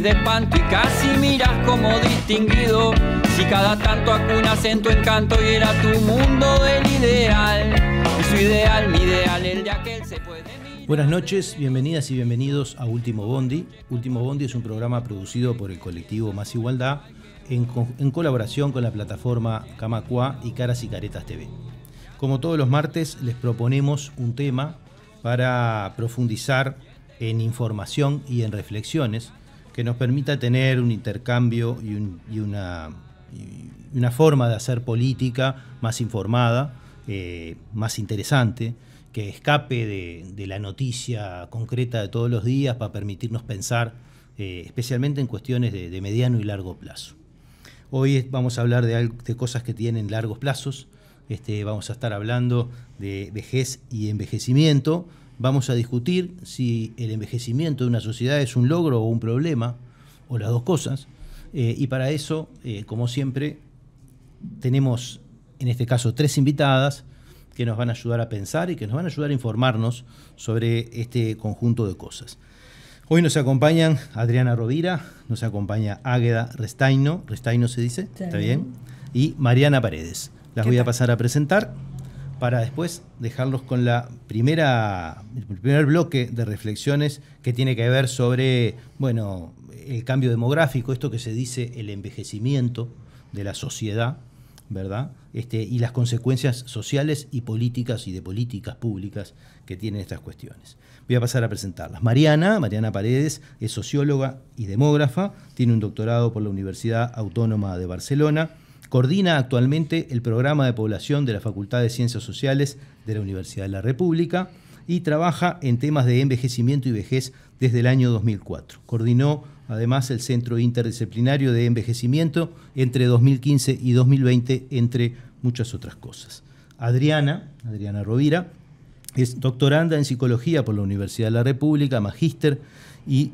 de espanto y casi miras como distinguido. Si cada tanto acunas en tu encanto y era tu mundo del ideal. Su ideal, mi ideal, el de aquel se puede. Buenas noches, bienvenidas y bienvenidos a Último Bondi. Último Bondi es un programa producido por el colectivo Más Igualdad en, en colaboración con la plataforma Camacua y Caras y Caretas TV. Como todos los martes, les proponemos un tema para profundizar en información y en reflexiones que nos permita tener un intercambio y, un- y una, una forma de hacer política más informada, eh, más interesante, que escape de, la noticia concreta de todos los días para permitirnos pensar eh, especialmente en cuestiones de, mediano y largo plazo. Hoy vamos a hablar de, de cosas que tienen largos plazos. Este, vamos a estar hablando de vejez y envejecimiento. Vamos a discutir si el envejecimiento de una sociedad es un logro o un problema, o las dos cosas. Eh, y para eso, eh, como siempre, tenemos en este caso tres invitadas que nos van a ayudar a pensar y que nos van a ayudar a informarnos sobre este conjunto de cosas. Hoy nos acompañan Adriana Rovira, nos acompaña Águeda Restaino, Restaino se dice, Está ¿está bien. Y Mariana Paredes. Las ¿Qué voy a pasar a presentar para después dejarlos con la primera, el primer bloque de reflexiones que tiene que ver sobre, bueno, el cambio demográfico, esto que se dice el envejecimiento de la sociedad, ¿verdad? Este, y las consecuencias sociales y políticas y de políticas públicas que tienen estas cuestiones. Voy a pasar a presentarlas. Mariana, Mariana Paredes, es socióloga y demógrafa, tiene un doctorado por la Universidad Autónoma de Barcelona, coordina actualmente el programa de población de la Facultad de Ciencias Sociales de la Universidad de la República y trabaja en temas de envejecimiento y vejez desde el año 2004. Coordinó además el Centro Interdisciplinario de Envejecimiento entre 2015 y 2020, entre muchas otras cosas. Adriana, Adriana Rovira, es doctoranda en psicología por la Universidad de la República, magíster y,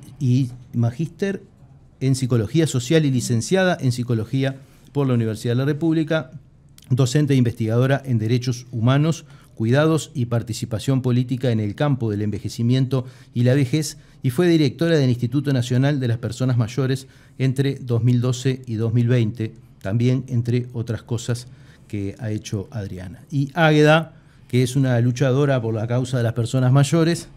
magíster en psicología social y licenciada en psicología por la Universidad de la República, docente e investigadora en derechos humanos, cuidados y participación política en el campo del envejecimiento y la vejez y fue directora del Instituto Nacional de las Personas Mayores entre 2012 y 2020, también entre otras cosas que ha hecho Adriana. Y Águeda, que es una luchadora por la causa de las personas mayores,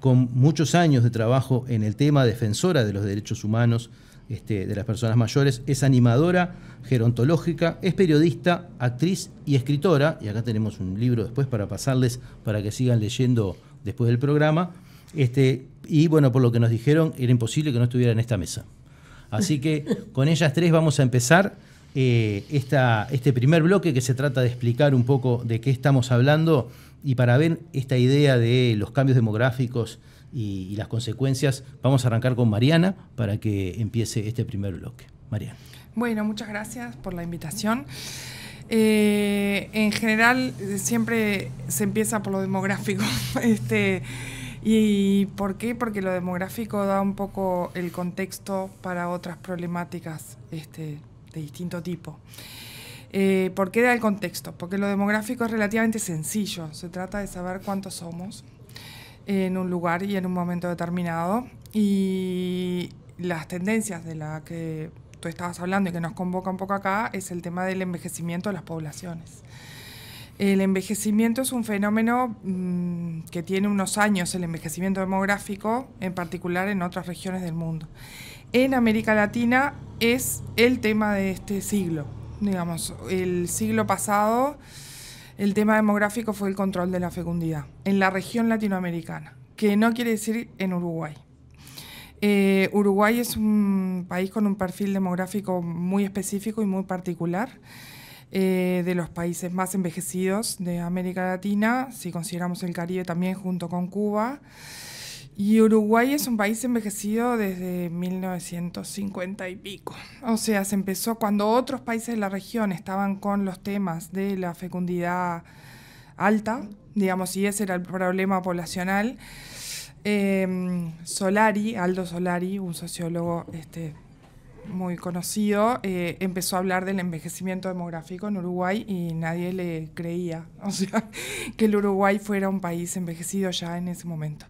con muchos años de trabajo en el tema, defensora de los derechos humanos este, de las personas mayores, es animadora gerontológica, es periodista, actriz y escritora, y acá tenemos un libro después para pasarles para que sigan leyendo después del programa, este, y bueno, por lo que nos dijeron, era imposible que no estuviera en esta mesa. Así que con ellas tres vamos a empezar eh, esta, este primer bloque que se trata de explicar un poco de qué estamos hablando y para ver esta idea de los cambios demográficos y, las consecuencias, vamos a arrancar con Mariana para que empiece este primer bloque. Mariana. Bueno, muchas gracias por la invitación. Eh, en general, siempre se empieza por lo demográfico. este, ¿Y por qué? Porque lo demográfico da un poco el contexto para otras problemáticas este, de distinto tipo. Eh, ¿Por qué da el contexto? Porque lo demográfico es relativamente sencillo. Se trata de saber cuántos somos en un lugar y en un momento determinado. Y las tendencias de las que tú estabas hablando y que nos convoca un poco acá es el tema del envejecimiento de las poblaciones. El envejecimiento es un fenómeno mmm, que tiene unos años, el envejecimiento demográfico, en particular en otras regiones del mundo. En América Latina es el tema de este siglo. Digamos, el siglo pasado el tema demográfico fue el control de la fecundidad en la región latinoamericana, que no quiere decir en Uruguay. Eh, Uruguay es un país con un perfil demográfico muy específico y muy particular, eh, de los países más envejecidos de América Latina, si consideramos el Caribe también junto con Cuba. Y Uruguay es un país envejecido desde 1950 y pico. O sea, se empezó cuando otros países de la región estaban con los temas de la fecundidad alta, digamos, y ese era el problema poblacional. Eh, Solari, Aldo Solari, un sociólogo este, muy conocido, eh, empezó a hablar del envejecimiento demográfico en Uruguay y nadie le creía, o sea, que el Uruguay fuera un país envejecido ya en ese momento.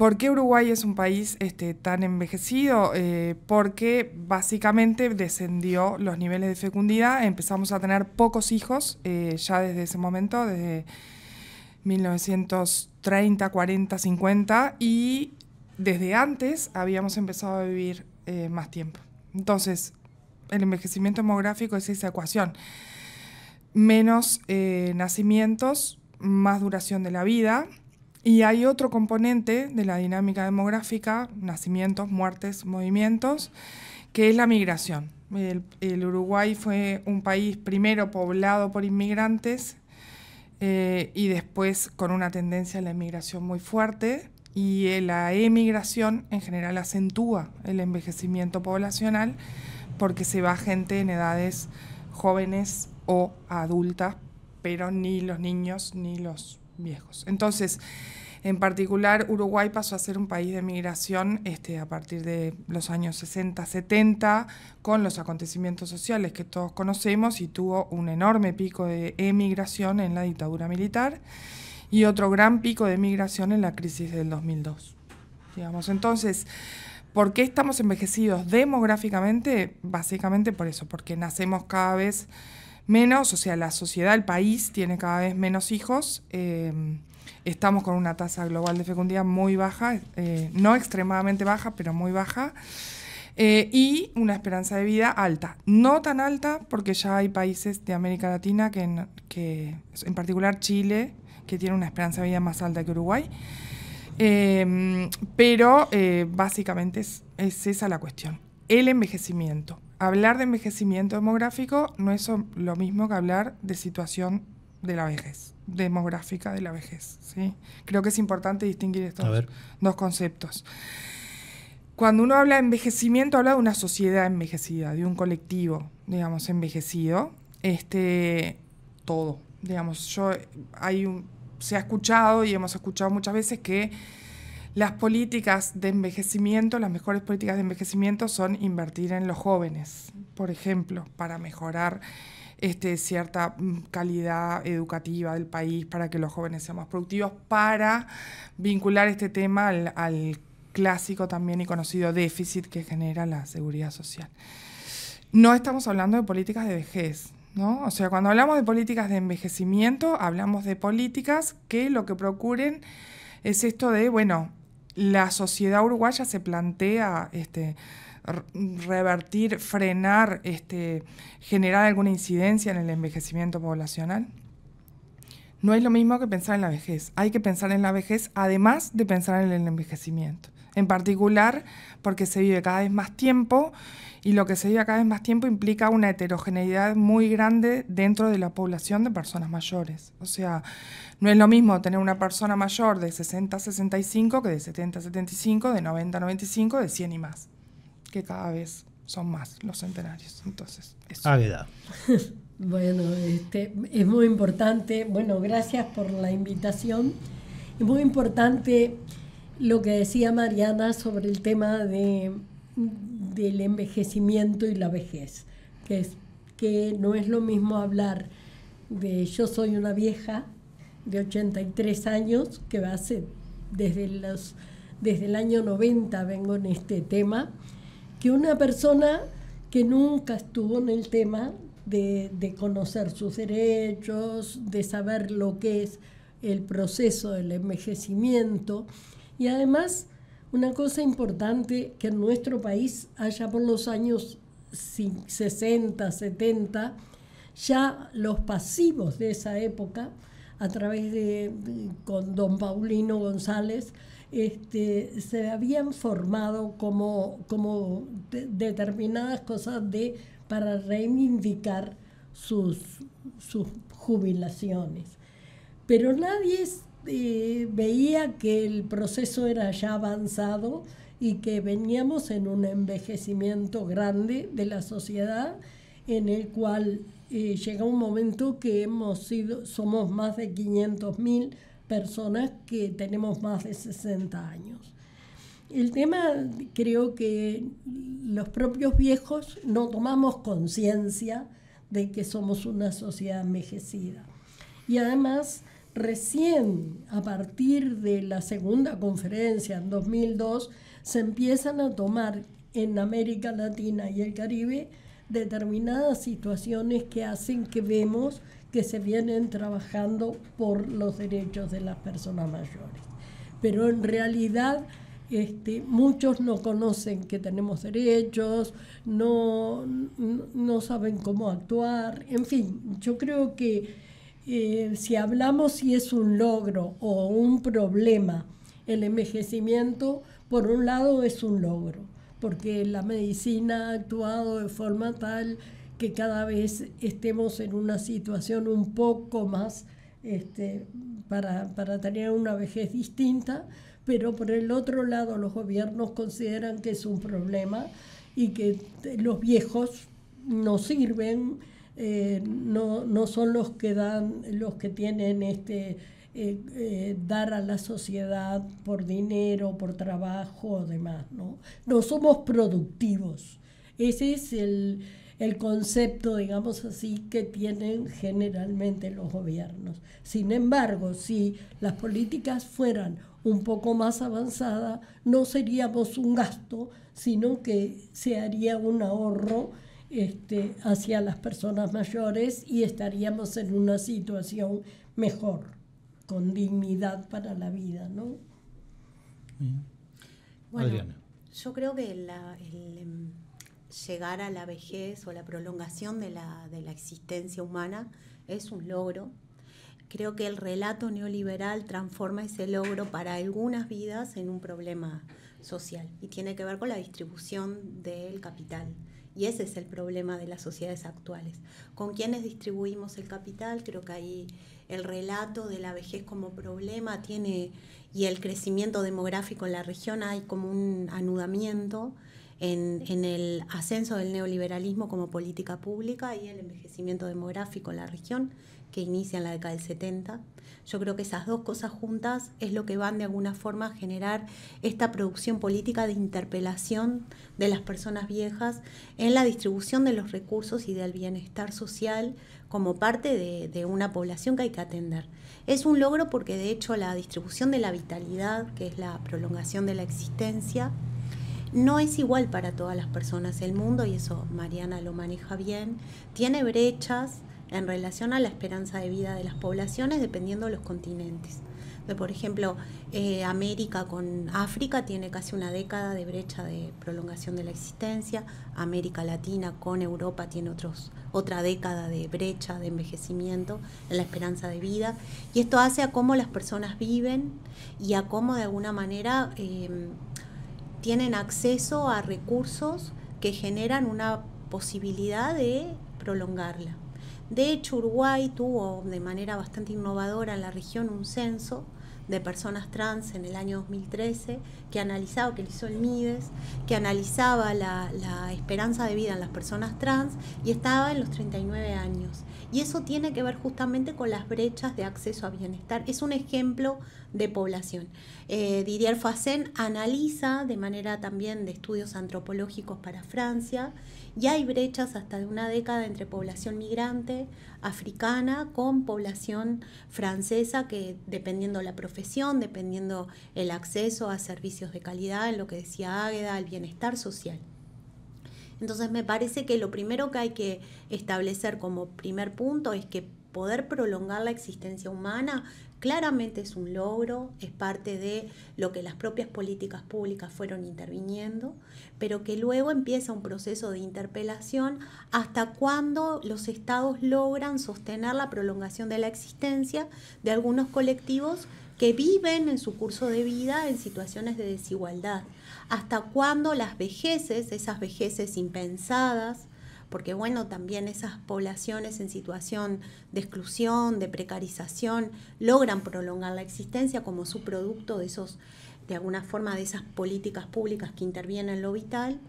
¿Por qué Uruguay es un país este, tan envejecido? Eh, porque básicamente descendió los niveles de fecundidad, empezamos a tener pocos hijos eh, ya desde ese momento, desde 1930, 40, 50, y desde antes habíamos empezado a vivir eh, más tiempo. Entonces, el envejecimiento demográfico es esa ecuación. Menos nacimientos, más duración de la vida, y hay otro componente de la dinámica demográfica, nacimientos, muertes, movimientos, que es la migración. El, Uruguay fue un país primero poblado por inmigrantes eh, y después con una tendencia a la emigración muy fuerte y la emigración en general acentúa el envejecimiento poblacional porque se va gente en edades jóvenes o adultas, pero ni los niños ni los viejos. Entonces, en particular, Uruguay pasó a ser un país de migración este, a partir de los años 60, 70, con los acontecimientos sociales que todos conocemos y tuvo un enorme pico de emigración en la dictadura militar y otro gran pico de migración en la crisis del 2002. Digamos. Entonces, ¿por qué estamos envejecidos demográficamente? Básicamente por eso, porque nacemos cada vez menos, o sea, la sociedad, el país tiene cada vez menos hijos. Eh, estamos con una tasa global de fecundidad muy baja, eh, no extremadamente baja, pero muy baja. Eh, y una esperanza de vida alta. No tan alta porque ya hay países de América Latina, que en, en particular Chile, que tiene una esperanza de vida más alta que Uruguay. pero básicamente es esa la cuestión. El envejecimiento hablar de envejecimiento demográfico no es lo mismo que hablar de situación de la vejez, demográfica de la vejez. ¿sí? Creo que es importante distinguir estos dos conceptos. Cuando uno habla de envejecimiento, habla de una sociedad envejecida, de un colectivo, digamos, envejecido. Este, todo, digamos, yo hay un, se ha escuchado y hemos escuchado muchas veces que las políticas de envejecimiento, las mejores políticas de envejecimiento son invertir en los jóvenes, por ejemplo, para mejorar este, cierta mm, calidad educativa del país, para que los jóvenes sean más productivos, para vincular este tema al, clásico también y conocido déficit que genera la seguridad social. No estamos hablando de políticas de vejez, ¿no? O sea, cuando hablamos de políticas de envejecimiento, hablamos de políticas que lo que procuren es esto de, bueno, la sociedad uruguaya se plantea este, revertir, frenar, este, generar alguna incidencia en el envejecimiento poblacional? No es lo mismo que pensar en la vejez. Hay que pensar en la vejez además de pensar en el envejecimiento. En particular porque se vive cada vez más tiempo y lo que se vive cada vez más tiempo implica una heterogeneidad muy grande dentro de la población de personas mayores. O sea, no es lo mismo tener una persona mayor de 60 a 65 que de 70 a 75, de 90 a 95, de 100 y más, que cada vez son más los centenarios. Entonces, eso. Águeda. bueno, este, es muy importante, bueno, gracias por la invitación. Es muy importante lo que decía Mariana sobre el tema de, del envejecimiento y la vejez, que, es, que no es lo mismo hablar de yo soy una vieja de 83 años, que hace desde, los, desde el año 90 vengo en este tema, que una persona que nunca estuvo en el tema de, de conocer sus derechos, de saber lo que es el proceso del envejecimiento y además una cosa importante que en nuestro país, allá por los años 60, 70, ya los pasivos de esa época a través de, con don Paulino González, este, se habían formado como, como determinadas cosas de, para reivindicar sus, sus jubilaciones. Pero nadie eh, veía que el proceso era ya avanzado y que veníamos en un envejecimiento grande de la sociedad en el cual eh, llega un momento que hemos sido, somos más de 500.000 personas que tenemos más de 60 años. El tema, creo que los propios viejos no tomamos conciencia de que somos una sociedad envejecida. Y además Recién a partir de la segunda conferencia en 2002 se empiezan a tomar en América Latina y el Caribe determinadas situaciones que hacen que vemos que se vienen trabajando por los derechos de las personas mayores. Pero en realidad este, muchos no conocen que tenemos derechos, no, no saben cómo actuar, en fin, yo creo que eh, si hablamos si es un logro o un problema, el envejecimiento, por un lado es un logro, porque la medicina ha actuado de forma tal que cada vez estemos en una situación un poco más este, para, para tener una vejez distinta, pero por el otro lado los gobiernos consideran que es un problema y que los viejos no sirven, eh, no, no, son los que dan, los que tienen este eh, eh, dar a la sociedad por dinero, por trabajo o demás, ¿no? No somos productivos. Ese es el, el concepto, digamos así, que tienen generalmente los gobiernos. Sin embargo, si las políticas fueran un poco más avanzadas, no seríamos un gasto, sino que se haría un ahorro este, hacia las personas mayores y estaríamos en una situación mejor, con dignidad para la vida, ¿no? Bueno, yo creo que la, el, em, llegar a la vejez o la prolongación de la, de la existencia humana es un logro. Creo que el relato neoliberal transforma ese logro para algunas vidas en un problema social y tiene que ver con la distribución del capital. Y ese es el problema de las sociedades actuales. ¿Con quiénes distribuimos el capital? Creo que ahí el relato de la vejez como problema tiene y el crecimiento demográfico en la región hay como un anudamiento en, el ascenso del neoliberalismo como política pública y el envejecimiento demográfico en la región que inicia en la década del 70. Yo creo que esas dos cosas juntas es lo que van de alguna forma a generar esta producción política de interpelación de las personas viejas en la distribución de los recursos y del bienestar social como parte de, una población que hay que atender. Es un logro porque de hecho la distribución de la vitalidad, que es la prolongación de la existencia, no es igual para todas las personas. El mundo, y eso Mariana lo maneja bien, tiene brechas en relación a la esperanza de vida de las poblaciones dependiendo de los continentes. por ejemplo, eh, América con África tiene casi una década de brecha de prolongación de la existencia, América Latina con Europa tiene otros, otra década de brecha de envejecimiento en la esperanza de vida, y esto hace a cómo las personas viven y a cómo de alguna manera... Eh, tienen acceso a recursos que generan una posibilidad de prolongarla. De hecho, Uruguay tuvo de manera bastante innovadora en la región un censo de personas trans en el año 2013 que analizaba, que hizo el MIDES, que analizaba la, esperanza de vida en las personas trans y estaba en los 39 años. Y eso tiene que ver justamente con las brechas de acceso a bienestar. Es un ejemplo de población. Eh, Didier Facen analiza de manera también de estudios antropológicos para Francia y hay brechas hasta de una década entre población migrante africana con población francesa que dependiendo la profesión, dependiendo el acceso a servicios de calidad, en lo que decía Águeda, el bienestar social. Entonces me parece que lo primero que hay que establecer como primer punto es que poder prolongar la existencia humana claramente es un logro, es parte de lo que las propias políticas públicas fueron interviniendo, pero que luego empieza un proceso de interpelación hasta cuando los estados logran sostener la prolongación de la existencia de algunos colectivos que viven en su curso de vida en situaciones de desigualdad. Hasta cuándo las vejeces, esas vejeces impensadas, porque bueno, también esas poblaciones en situación de exclusión, de precarización, logran prolongar la existencia como su producto de esos, de alguna forma, de esas políticas públicas que intervienen en lo vital,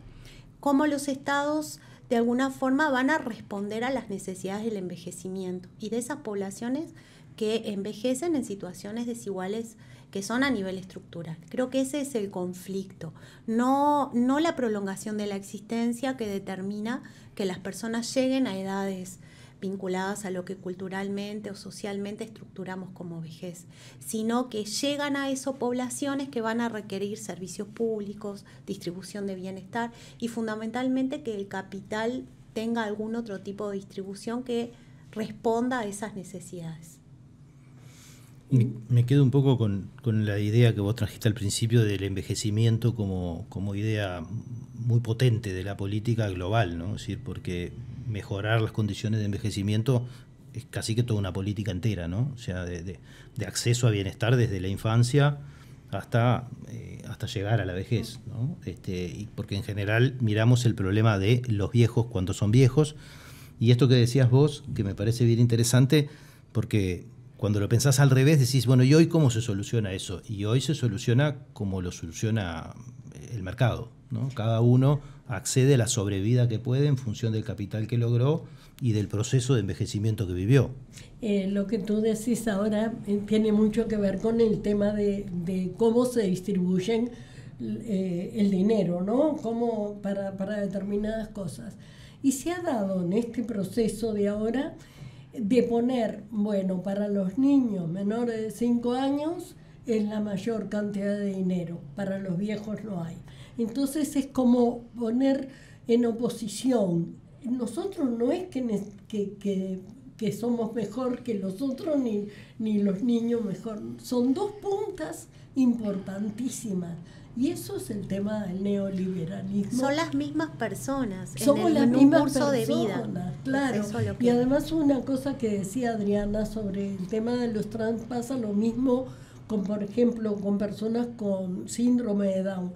cómo los estados de alguna forma van a responder a las necesidades del envejecimiento y de esas poblaciones que envejecen en situaciones desiguales que son a nivel estructural. Creo que ese es el conflicto, no, no la prolongación de la existencia que determina que las personas lleguen a edades vinculadas a lo que culturalmente o socialmente estructuramos como vejez, sino que llegan a eso poblaciones que van a requerir servicios públicos, distribución de bienestar y fundamentalmente que el capital tenga algún otro tipo de distribución que responda a esas necesidades. Me, quedo un poco con, la idea que vos trajiste al principio del envejecimiento como, como idea muy potente de la política global, ¿no? Es decir, porque mejorar las condiciones de envejecimiento es casi que toda una política entera, ¿no? O sea, de, acceso a bienestar desde la infancia hasta, eh, hasta llegar a la vejez, ¿no? Este, y porque en general miramos el problema de los viejos cuando son viejos. Y esto que decías vos, que me parece bien interesante, porque cuando lo pensás al revés, decís, bueno, ¿y hoy cómo se soluciona eso? Y hoy se soluciona como lo soluciona el mercado, ¿no? Cada uno accede a la sobrevida que puede en función del capital que logró y del proceso de envejecimiento que vivió. Eh, lo que tú decís ahora eh, tiene mucho que ver con el tema de, cómo se distribuyen eh, el dinero, ¿no? Cómo para, para determinadas cosas. Y se ha dado en este proceso de ahora de poner, bueno, para los niños menores de 5 años es la mayor cantidad de dinero, para los viejos no hay. Entonces es como poner en oposición. Nosotros no es que, que, somos mejor que los otros ni, ni los niños mejor. Son dos puntas importantísimas. Y eso es el tema del neoliberalismo. Son las mismas personas. Somos las mismas personas, de vida. Claro. Y además una cosa que decía Adriana sobre el tema de los trans pasa lo mismo con, por ejemplo, con personas con síndrome de Down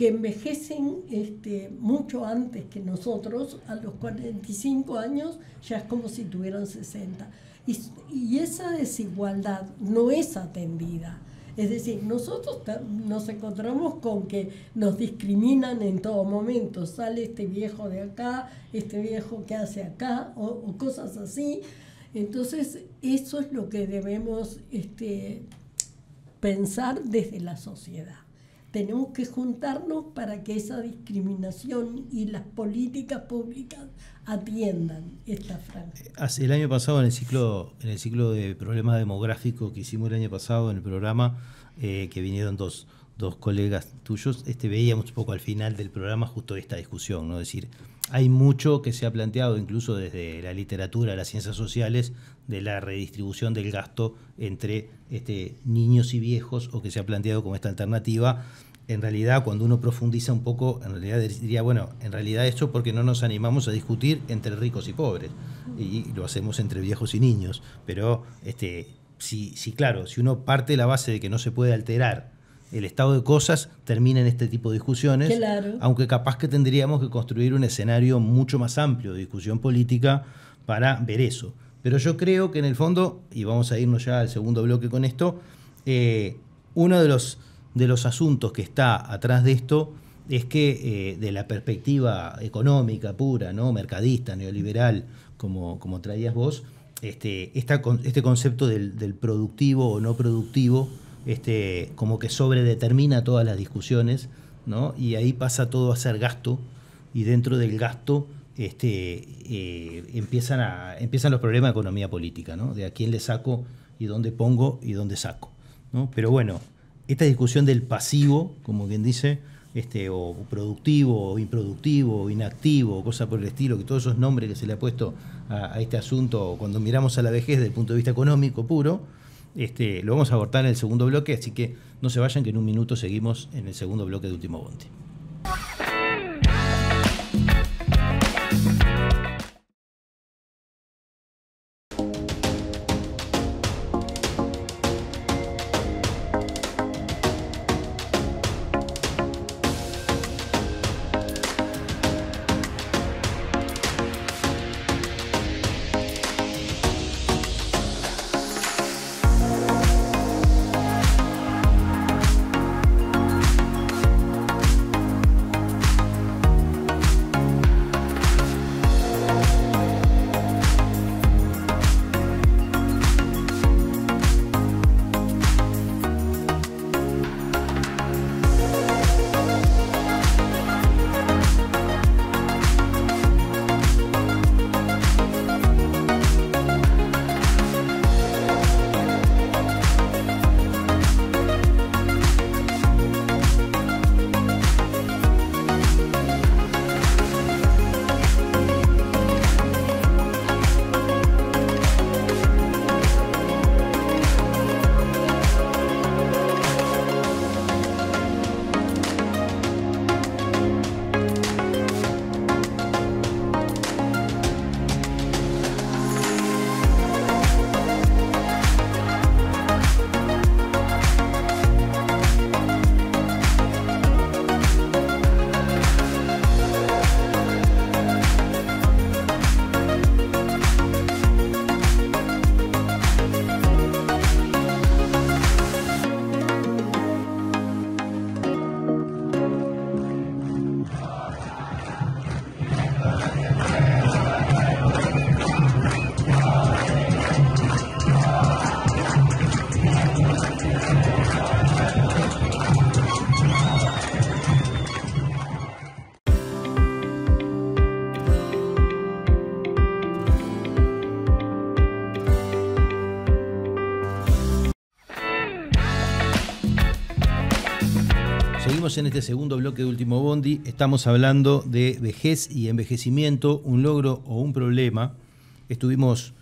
que envejecen este, mucho antes que nosotros, a los 45 años ya es como si tuvieran 60. Y, y esa desigualdad no es atendida. Es decir, nosotros nos encontramos con que nos discriminan en todo momento. Sale este viejo de acá, este viejo que hace acá, o, o cosas así. Entonces, eso es lo que debemos este, pensar desde la sociedad tenemos que juntarnos para que esa discriminación y las políticas públicas atiendan esta franja. El año pasado, en el ciclo, en el ciclo de problemas demográficos que hicimos el año pasado en el programa, eh, que vinieron dos, dos colegas tuyos, este, veíamos un poco al final del programa justo esta discusión, ¿no? Es decir, hay mucho que se ha planteado, incluso desde la literatura, las ciencias sociales, de la redistribución del gasto entre este, niños y viejos, o que se ha planteado como esta alternativa. En realidad, cuando uno profundiza un poco, en realidad diría, bueno, en realidad esto porque no nos animamos a discutir entre ricos y pobres, y lo hacemos entre viejos y niños. Pero, este, si, si claro, si uno parte de la base de que no se puede alterar el estado de cosas termina en este tipo de discusiones, aunque capaz que tendríamos que construir un escenario mucho más amplio de discusión política para ver eso. Pero yo creo que en el fondo, y vamos a irnos ya al segundo bloque con esto, eh, uno de los, de los asuntos que está atrás de esto es que eh, de la perspectiva económica pura, ¿no? mercadista, neoliberal, como, como traías vos, este, este concepto del, del productivo o no productivo, este, como que sobredetermina todas las discusiones, ¿no? y ahí pasa todo a ser gasto, y dentro del gasto este, eh, empiezan, a, empiezan los problemas de economía política, ¿no? de a quién le saco y dónde pongo y dónde saco. ¿no? Pero bueno, esta discusión del pasivo, como quien dice, este, o productivo, o improductivo, o inactivo, o cosa por el estilo, que todos esos nombres que se le ha puesto a, a este asunto cuando miramos a la vejez desde el punto de vista económico puro, este, lo vamos a abortar en el segundo bloque, así que no se vayan que en un minuto seguimos en el segundo bloque de Último Bonte. En este segundo bloque de Último Bondi. Estamos hablando de vejez y envejecimiento, un logro o un problema. Estuvimos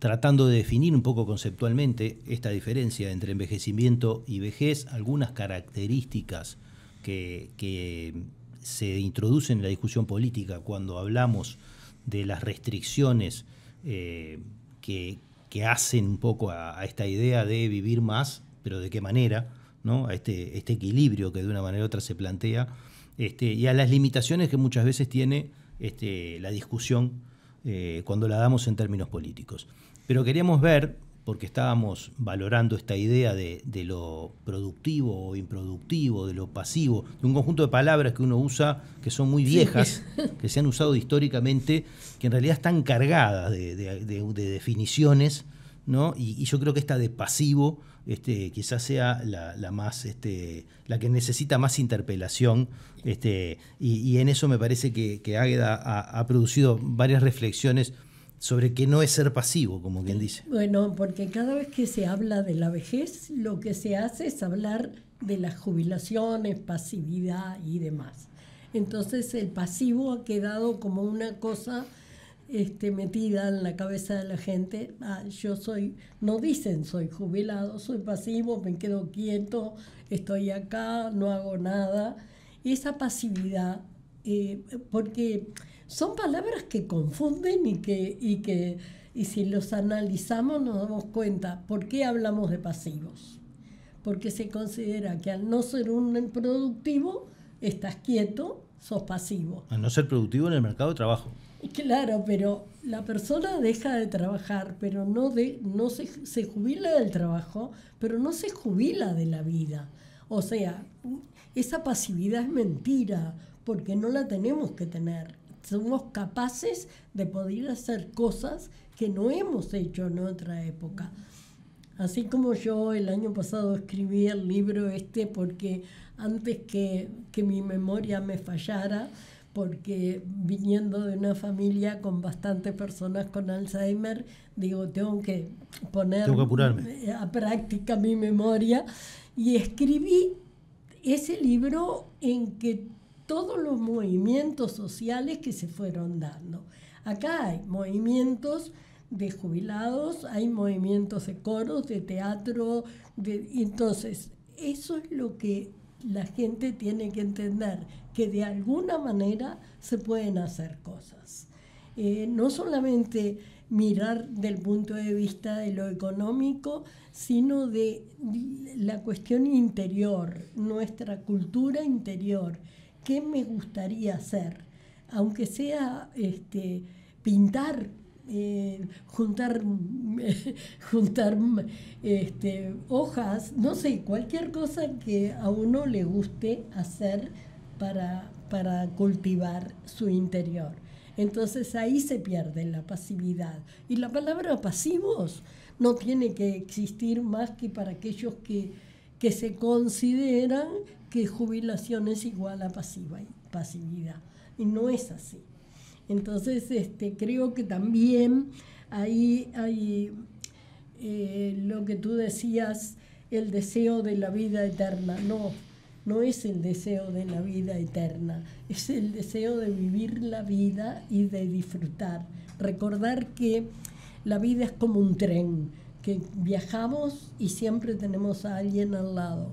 tratando de definir un poco conceptualmente esta diferencia entre envejecimiento y vejez, algunas características que, se introducen en la discusión política cuando hablamos de las restricciones eh, que, hacen un poco a esta idea de vivir más, pero de qué manera a este, este equilibrio que de una manera u otra se plantea, este, y a las limitaciones que muchas veces tiene este, la discusión eh, cuando la damos en términos políticos. Pero queríamos ver, porque estábamos valorando esta idea de, lo productivo o improductivo, de lo pasivo, de un conjunto de palabras que uno usa que son muy viejas, que se han usado históricamente, que en realidad están cargadas de, definiciones, ¿no? y, yo creo que esta de pasivo este, quizás sea la, más, este, la que necesita más interpelación, este, y, en eso me parece que, que Águeda ha, producido varias reflexiones sobre qué no es ser pasivo, como quien dice. Bueno, porque cada vez que se habla de la vejez, lo que se hace es hablar de las jubilaciones, pasividad y demás. Entonces el pasivo ha quedado como una cosa este, metida en la cabeza de la gente. Ah, yo soy, no dicen soy jubilado, soy pasivo, me quedo quieto, estoy acá, no hago nada. Esa pasividad, eh, porque son palabras que confunden y que, y que y si los analizamos nos damos cuenta por qué hablamos de pasivos. Porque se considera que al no ser un productivo, estás quieto, sos pasivo. Al no ser productivo en el mercado de trabajo. Claro, pero la persona deja de trabajar, pero no, de, no se, se jubila del trabajo, pero no se jubila de la vida. O sea, esa pasividad es mentira, porque no la tenemos que tener. Somos capaces de poder hacer cosas que no hemos hecho en otra época. Así como yo el año pasado escribí el libro este porque antes que, que mi memoria me fallara, porque viniendo de una familia con bastantes personas con Alzheimer, digo, tengo que poner a práctica mi memoria y escribí ese libro en que todos los movimientos sociales que se fueron dando. Acá hay movimientos de jubilados, hay movimientos de coros, de teatro, de, entonces eso es lo que la gente tiene que entender que de alguna manera se pueden hacer cosas. Eh, no solamente mirar del punto de vista de lo económico, sino de la cuestión interior, nuestra cultura interior. ¿Qué me gustaría hacer? Aunque sea este, pintar juntar, juntar este, hojas, no sé, cualquier cosa que a uno le guste hacer para, para cultivar su interior. Entonces ahí se pierde la pasividad. Y la palabra pasivos no tiene que existir más que para aquellos que, que se consideran que jubilación es igual a pasiva, pasividad. Y no es así. Entonces, este, creo que también ahí hay eh, lo que tú decías, el deseo de la vida eterna. No, no es el deseo de la vida eterna, es el deseo de vivir la vida y de disfrutar. Recordar que la vida es como un tren, que viajamos y siempre tenemos a alguien al lado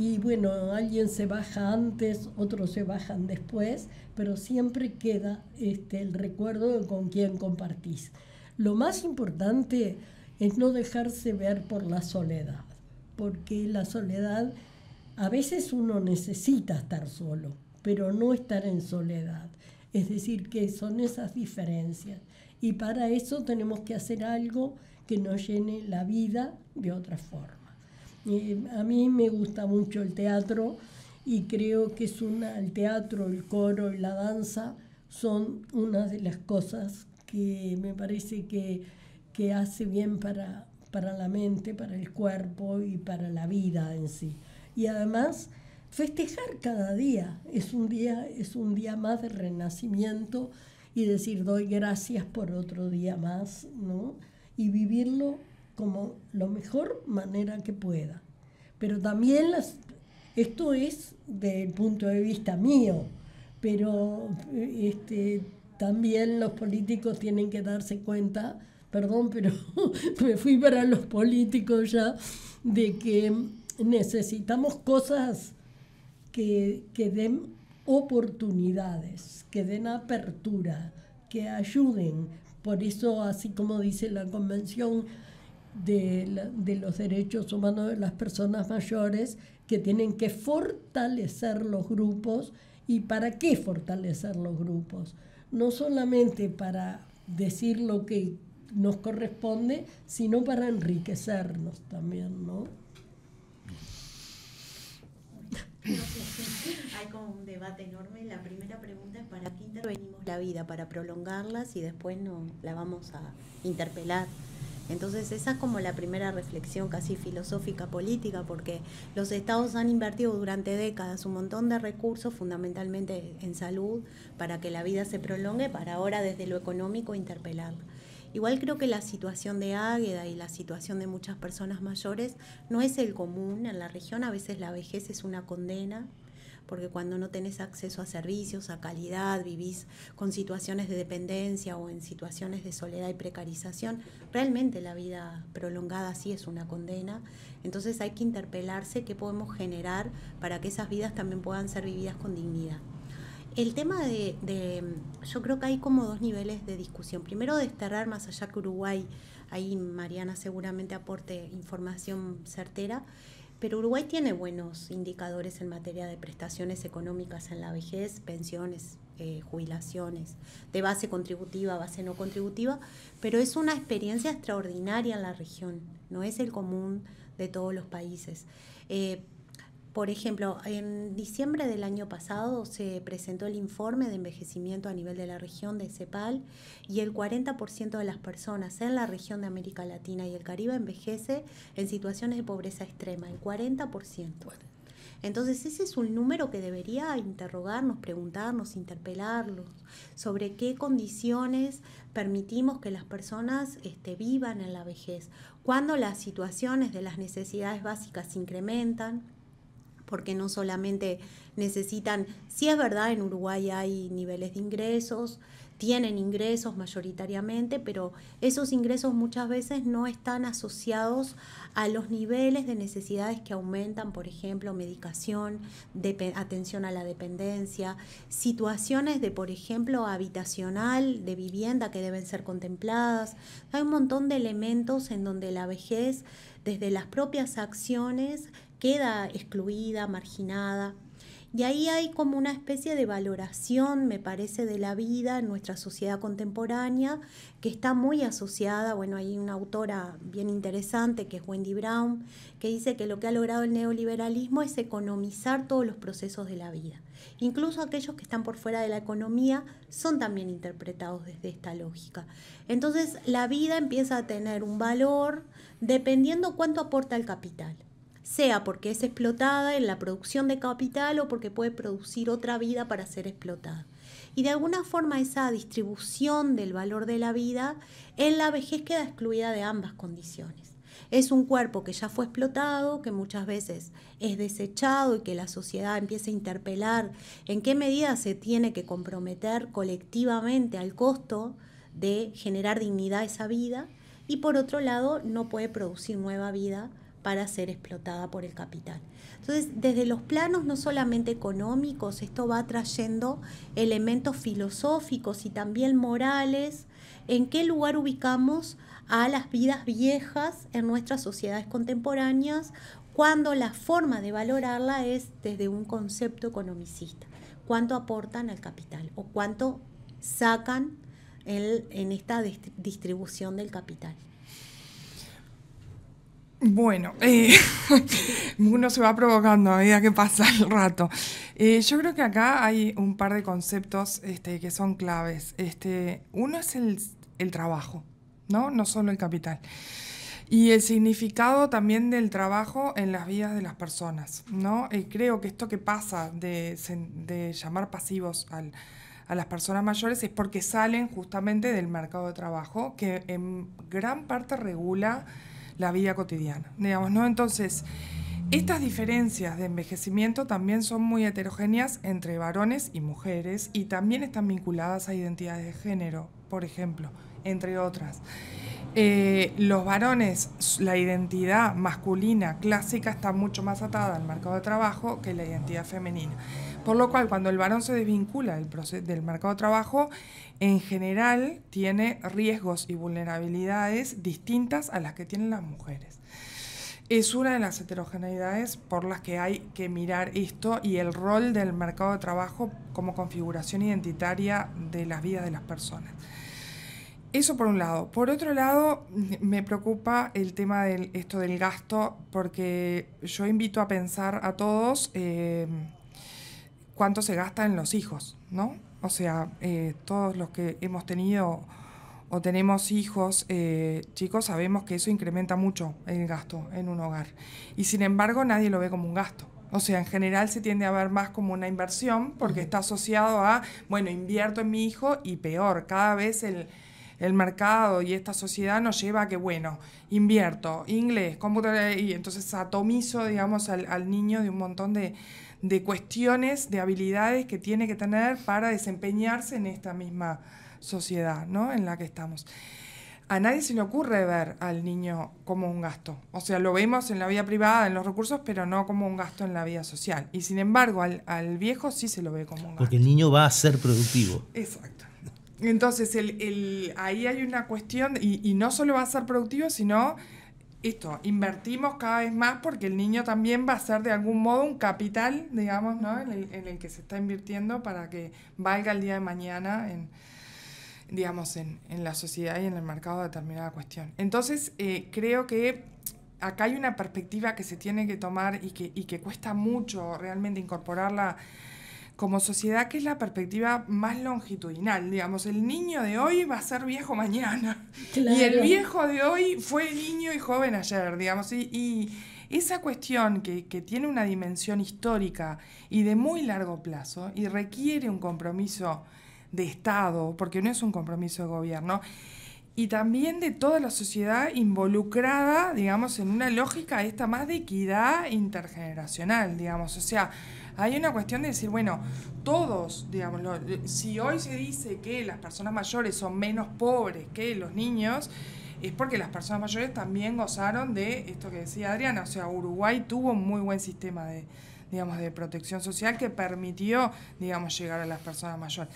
y bueno, alguien se baja antes, otros se bajan después, pero siempre queda este, el recuerdo de con quién compartís. Lo más importante es no dejarse ver por la soledad, porque la soledad, a veces uno necesita estar solo, pero no estar en soledad. Es decir, que son esas diferencias. Y para eso tenemos que hacer algo que nos llene la vida de otra forma a mí me gusta mucho el teatro y creo que es una, el teatro, el coro y la danza son una de las cosas que me parece que, que hace bien para, para la mente, para el cuerpo y para la vida en sí. Y además, festejar cada día es un día, es un día más de renacimiento y decir doy gracias por otro día más, ¿no? Y vivirlo como la mejor manera que pueda. Pero también las, Esto es del punto de vista mío, pero este, también los políticos tienen que darse cuenta, perdón, pero me fui para los políticos ya, de que necesitamos cosas que, que den oportunidades, que den apertura, que ayuden. Por eso, así como dice la Convención de, de, los Derechos Humanos de las Personas Mayores, que tienen que fortalecer los grupos. ¿Y para qué fortalecer los grupos? No solamente para decir lo que nos corresponde, sino para enriquecernos también, ¿no? Hay como un debate enorme. La primera pregunta es para qué intervenimos la vida, para prolongarlas y después no la vamos a interpelar. Entonces esa es como la primera reflexión casi filosófica política, porque los estados han invertido durante décadas un montón de recursos, fundamentalmente en salud, para que la vida se prolongue, para ahora desde lo económico interpelarla. Igual creo que la situación de Águeda y la situación de muchas personas mayores no es el común en la región. A veces la vejez es una condena, porque cuando no tenés acceso a servicios, a calidad, vivís con situaciones de dependencia o en situaciones de soledad y precarización, realmente la vida prolongada sí es una condena. Entonces hay que interpelarse qué podemos generar para que esas vidas también puedan ser vividas con dignidad. El tema de, yo creo que hay como dos niveles de discusión. Primero, desterrar más allá que Uruguay, ahí Mariana seguramente aporte información certera, pero Uruguay tiene buenos indicadores en materia de prestaciones económicas en la vejez, pensiones, eh, jubilaciones, de base contributiva, base no contributiva, pero es una experiencia extraordinaria en la región, no es el común de todos los países. Eh, por ejemplo, en diciembre del año pasado se presentó el informe de envejecimiento a nivel de la región de CEPAL y el 40% de las personas en la región de América Latina y el Caribe envejece en situaciones de pobreza extrema, el 40%. Entonces ese es un número que debería interrogarnos, preguntarnos, interpelarlos sobre qué condiciones permitimos que las personas este, vivan en la vejez, cuando las situaciones de las necesidades básicas se incrementan, porque no solamente necesitan, si es verdad, en Uruguay hay niveles de ingresos, tienen ingresos mayoritariamente, pero esos ingresos muchas veces no están asociados a los niveles de necesidades que aumentan, por ejemplo, medicación, atención a la dependencia, situaciones de, por ejemplo, habitacional, de vivienda que deben ser contempladas. Hay un montón de elementos en donde la vejez, desde las propias acciones, queda excluida, marginada. Y ahí hay como una especie de valoración, me parece, de la vida en nuestra sociedad contemporánea, que está muy asociada, bueno, hay una autora bien interesante que es Wendy Brown, que dice que lo que ha logrado el neoliberalismo es economizar todos los procesos de la vida. Incluso aquellos que están por fuera de la economía son también interpretados desde esta lógica. Entonces, la vida empieza a tener un valor dependiendo cuánto aporta el capital sea porque es explotada en la producción de capital o porque puede producir otra vida para ser explotada. Y de alguna forma esa distribución del valor de la vida en la vejez queda excluida de ambas condiciones. Es un cuerpo que ya fue explotado, que muchas veces es desechado y que la sociedad empieza a interpelar en qué medida se tiene que comprometer colectivamente al costo de generar dignidad a esa vida y por otro lado no puede producir nueva vida para ser explotada por el capital. Entonces, desde los planos no solamente económicos, esto va trayendo elementos filosóficos y también morales, en qué lugar ubicamos a las vidas viejas en nuestras sociedades contemporáneas, cuando la forma de valorarla es desde un concepto economicista. ¿Cuánto aportan al capital o cuánto sacan en esta distribución del capital? Bueno, eh, uno se va provocando a medida que pasa el rato. Eh, yo creo que acá hay un par de conceptos este, que son claves. Este, uno es el, trabajo, ¿no? No solo el capital. Y el significado también del trabajo en las vidas de las personas, ¿no? Eh, creo que esto que pasa de, llamar pasivos a las personas mayores es porque salen justamente del mercado de trabajo, que en gran parte regula la vida cotidiana, digamos, ¿no? Entonces, Estas diferencias de envejecimiento también son muy heterogéneas entre varones y mujeres y también están vinculadas a identidades de género, por ejemplo, entre otras. Eh, los varones, la identidad masculina clásica está mucho más atada al mercado de trabajo que la identidad femenina. Por lo cual, cuando el varón se desvincula del, del mercado de trabajo, en general tiene riesgos y vulnerabilidades distintas a las que tienen las mujeres. Es una de las heterogeneidades por las que hay que mirar esto y el rol del mercado de trabajo como configuración identitaria de las vidas de las personas. Eso por un lado. Por otro lado, me preocupa el tema de esto del gasto, porque yo invito a pensar a todos eh, cuánto se gasta en los hijos, ¿no? O sea, eh, todos los que hemos tenido o tenemos hijos, eh, chicos, sabemos que eso incrementa mucho el gasto en un hogar. Y sin embargo, nadie lo ve como un gasto. O sea, en general se tiende a ver más como una inversión porque está asociado a, bueno, invierto en mi hijo y peor, cada vez el el mercado y esta sociedad nos lleva a que, bueno, invierto inglés, computadora, y entonces atomizo, digamos, al, niño de un montón de, cuestiones, de habilidades que tiene que tener para desempeñarse en esta misma sociedad ¿no? en la que estamos. A nadie se le ocurre ver al niño como un gasto. O sea, lo vemos en la vida privada, en los recursos, pero no como un gasto en la vida social. Y sin embargo, al, al viejo sí se lo ve como un gasto. Porque el niño va a ser productivo. Exacto. Entonces, el, ahí hay una cuestión, y, no solo va a ser productivo, sino esto, invertimos cada vez más porque el niño también va a ser de algún modo un capital, digamos, ¿no? en, el, que se está invirtiendo para que valga el día de mañana en, digamos, en, la sociedad y en el mercado determinada cuestión. Entonces, eh, creo que acá hay una perspectiva que se tiene que tomar y que, y que cuesta mucho realmente incorporarla como sociedad, que es la perspectiva más longitudinal. Digamos, el niño de hoy va a ser viejo mañana. Y el viejo de hoy fue niño y joven ayer, digamos. Y, esa cuestión que, que, tiene una dimensión histórica y de muy largo plazo y requiere un compromiso de Estado, porque no es un compromiso de gobierno, y también de toda la sociedad involucrada, digamos, en una lógica esta más de equidad intergeneracional, digamos. O sea, hay una cuestión de decir, bueno, todos, digamos, si hoy se dice que las personas mayores son menos pobres que los niños, es porque las personas mayores también gozaron de esto que decía Adriana, o sea, Uruguay tuvo un muy buen sistema de, digamos, de protección social que permitió, digamos, llegar a las personas mayores.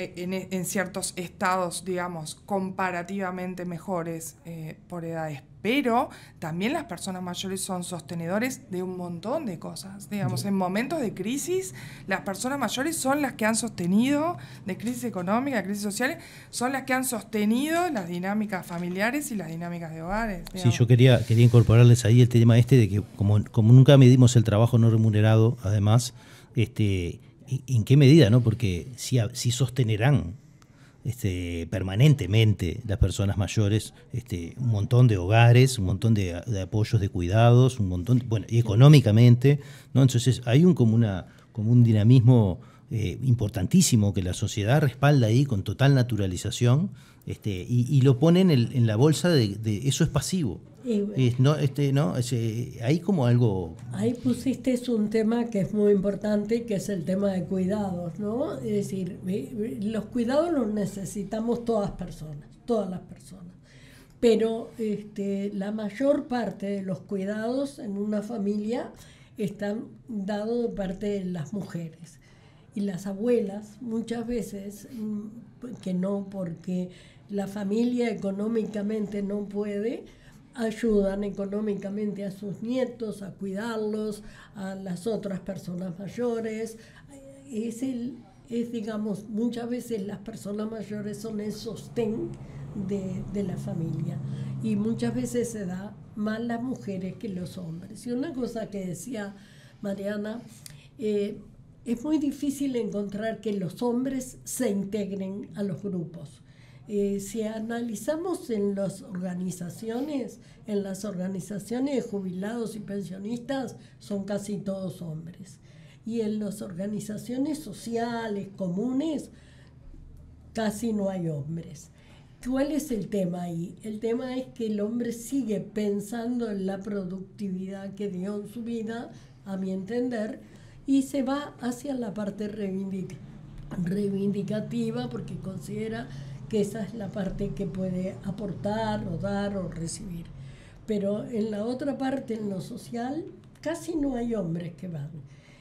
Eh, en, ciertos estados, digamos, comparativamente mejores eh, por edades. Pero también las personas mayores son sostenedores de un montón de cosas. Digamos, en momentos de crisis, las personas mayores son las que han sostenido, de crisis económica, de crisis sociales, son las que han sostenido las dinámicas familiares y las dinámicas de hogares. Sí, yo quería, quería incorporarles ahí el tema este de que como, como nunca medimos el trabajo no remunerado, además, este ¿En qué medida? no Porque si, sostenerán este, permanentemente las personas mayores este, un montón de hogares, un montón de, apoyos de cuidados, un montón, bueno, y económicamente, ¿no? Entonces hay un como, una, como un dinamismo eh, importantísimo que la sociedad respalda ahí con total naturalización este, y, lo ponen en, la bolsa de, eso es pasivo. no, este, no, eh, hay como algo... Ahí pusiste un tema que es muy importante, que es el tema de cuidados, ¿no? Es decir, los cuidados los necesitamos todas personas, todas las personas. Pero este, la mayor parte de los cuidados en una familia están dados de parte de las mujeres. Y las abuelas muchas veces, mm, que no porque la familia económicamente no puede, ayudan económicamente a sus nietos, a cuidarlos, a las otras personas mayores. Es, el, es digamos, muchas veces las personas mayores son el sostén de, la familia y muchas veces se da más las mujeres que los hombres. Y una cosa que decía Mariana, eh, es muy difícil encontrar que los hombres se integren a los grupos. Eh, si analizamos en las organizaciones, en las organizaciones de jubilados y pensionistas son casi todos hombres. Y en las organizaciones sociales comunes casi no hay hombres. ¿Cuál es el tema ahí? El tema es que el hombre sigue pensando en la productividad que dio en su vida, a mi entender, y se va hacia la parte reivindicativa porque considera que esa es la parte que puede aportar o dar o recibir. Pero en la otra parte, en lo social, casi no hay hombres que van.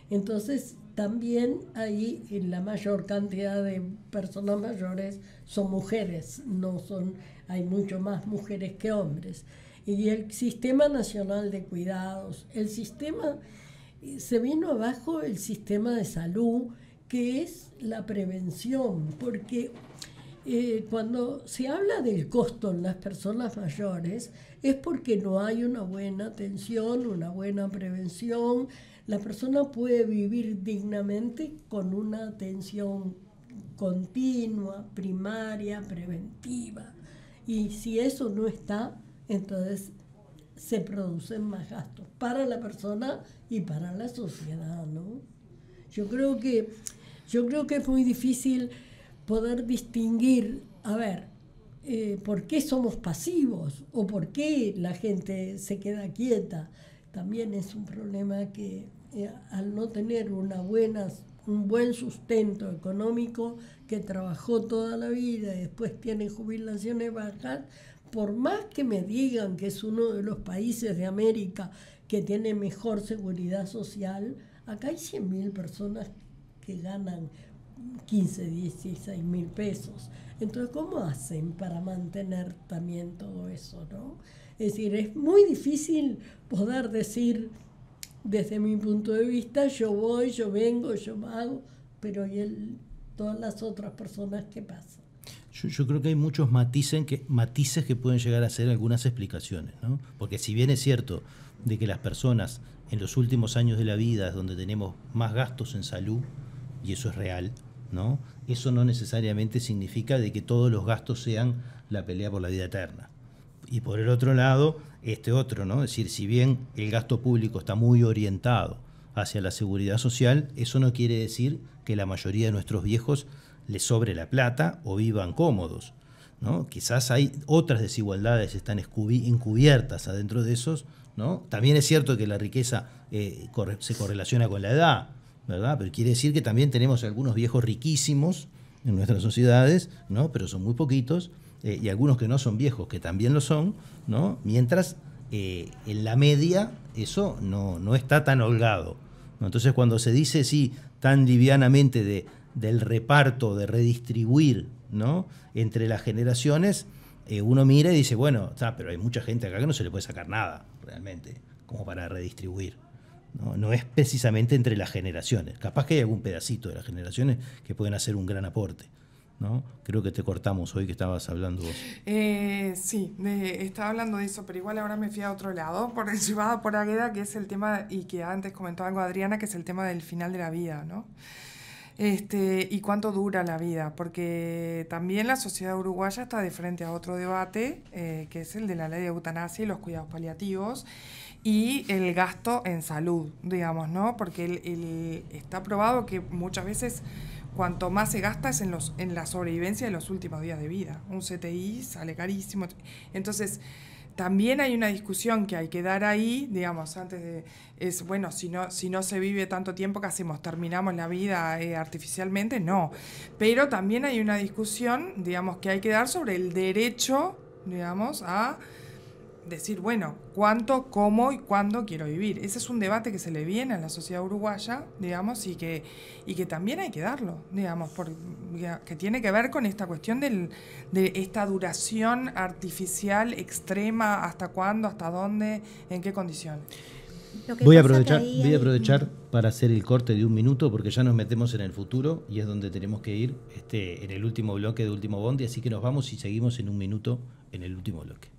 Entonces, también ahí la mayor cantidad de personas mayores son mujeres, no son, hay mucho más mujeres que hombres. Y el Sistema Nacional de Cuidados, el sistema, se vino abajo el sistema de salud, que es la prevención, porque eh, cuando se habla del costo en las personas mayores, es porque no hay una buena atención, una buena prevención, la persona puede vivir dignamente con una atención continua, primaria, preventiva. Y si eso no está, entonces se producen más gastos para la persona y para la sociedad, ¿no? Yo creo que, yo creo que es muy difícil poder distinguir, a ver, eh, por qué somos pasivos o por qué la gente se queda quieta. También es un problema que eh, al no tener una buena, un buen sustento económico, que trabajó toda la vida y después tiene jubilaciones bajas, por más que me digan que es uno de los países de América que tiene mejor seguridad social, acá hay 100.000 personas que ganan 15, 16 mil pesos. Entonces, ¿cómo hacen para mantener también todo eso? ¿no? Es decir, es muy difícil poder decir desde mi punto de vista, yo voy, yo vengo, yo hago, pero ¿y el, todas las otras personas qué pasa? Yo, creo que hay muchos matices que, matices que pueden llegar a ser algunas explicaciones, ¿no? Porque si bien es cierto de que las personas en los últimos años de la vida es donde tenemos más gastos en salud, y eso es real, ¿no? Eso no necesariamente significa de que todos los gastos sean la pelea por la vida eterna. Y por el otro lado, este otro, ¿no? Es decir, si bien el gasto público está muy orientado hacia la seguridad social, eso no quiere decir que la mayoría de nuestros viejos les sobre la plata o vivan cómodos. ¿no? Quizás hay otras desigualdades están encubiertas adentro de esos. ¿no? También es cierto que la riqueza eh, se correlaciona con la edad, ¿verdad? pero quiere decir que también tenemos algunos viejos riquísimos en nuestras sociedades, ¿no? pero son muy poquitos, eh, y algunos que no son viejos, que también lo son, ¿no? mientras eh, en la media eso no, no está tan holgado. Entonces cuando se dice sí tan livianamente de, del reparto, de redistribuir ¿no? entre las generaciones, eh, uno mira y dice, bueno, pero hay mucha gente acá que no se le puede sacar nada realmente, como para redistribuir. ¿No? no es precisamente entre las generaciones. Capaz que hay algún pedacito de las generaciones que pueden hacer un gran aporte. ¿no? Creo que te cortamos hoy que estabas hablando. Eh, sí, estaba hablando de eso, pero igual ahora me fui a otro lado, por llevada por Agueda, que es el tema, y que antes comentó algo Adriana, que es el tema del final de la vida, ¿no? Este, y cuánto dura la vida, porque también la sociedad uruguaya está de frente a otro debate, eh, que es el de la ley de eutanasia y los cuidados paliativos, y el gasto en salud, digamos, ¿no? Porque está probado que muchas veces cuanto más se gasta es en, los, en la sobrevivencia de los últimos días de vida. Un CTI sale carísimo. Entonces, también hay una discusión que hay que dar ahí, digamos, antes de, es, bueno, si no, si no se vive tanto tiempo, ¿qué hacemos? ¿Terminamos la vida eh, artificialmente? No. Pero también hay una discusión, digamos, que hay que dar sobre el derecho, digamos, a decir, bueno, cuánto, cómo y cuándo quiero vivir. Ese es un debate que se le viene a la sociedad uruguaya, digamos, y que, y que también hay que darlo, digamos, por, que tiene que ver con esta cuestión del, de esta duración artificial extrema, hasta cuándo, hasta dónde, en qué condiciones. Voy a aprovechar, voy a aprovechar para hacer el corte de un minuto porque ya nos metemos en el futuro y es donde tenemos que ir este, en el último bloque de Último Bondi, así que nos vamos y seguimos en un minuto en el último bloque.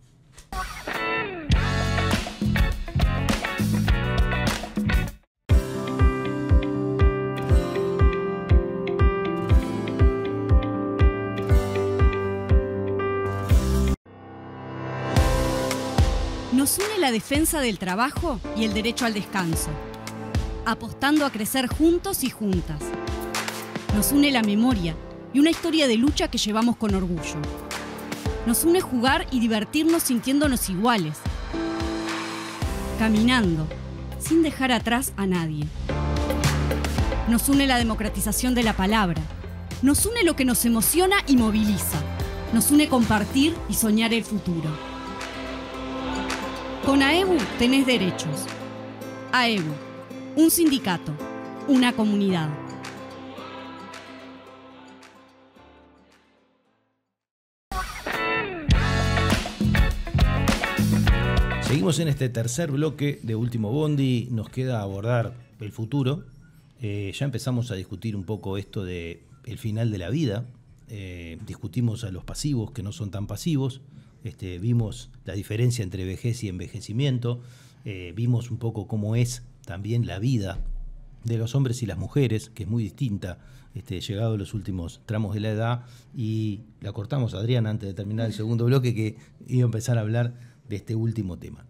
Nos une la defensa del trabajo y el derecho al descanso, apostando a crecer juntos y juntas. Nos une la memoria y una historia de lucha que llevamos con orgullo. Nos une jugar y divertirnos sintiéndonos iguales. Caminando, sin dejar atrás a nadie. Nos une la democratización de la palabra. Nos une lo que nos emociona y moviliza. Nos une compartir y soñar el futuro. Con AEBU tenés derechos. AEBU, un sindicato, una comunidad. Seguimos en este tercer bloque de Último Bondi. Nos queda abordar el futuro. Eh, ya empezamos a discutir un poco esto de el final de la vida. Eh, discutimos a los pasivos que no son tan pasivos. Este, vimos la diferencia entre vejez y envejecimiento. Eh, vimos un poco cómo es también la vida de los hombres y las mujeres, que es muy distinta, este, llegado a los últimos tramos de la edad. Y la cortamos, Adrián, antes de terminar el segundo bloque, que iba a empezar a hablar de este último tema.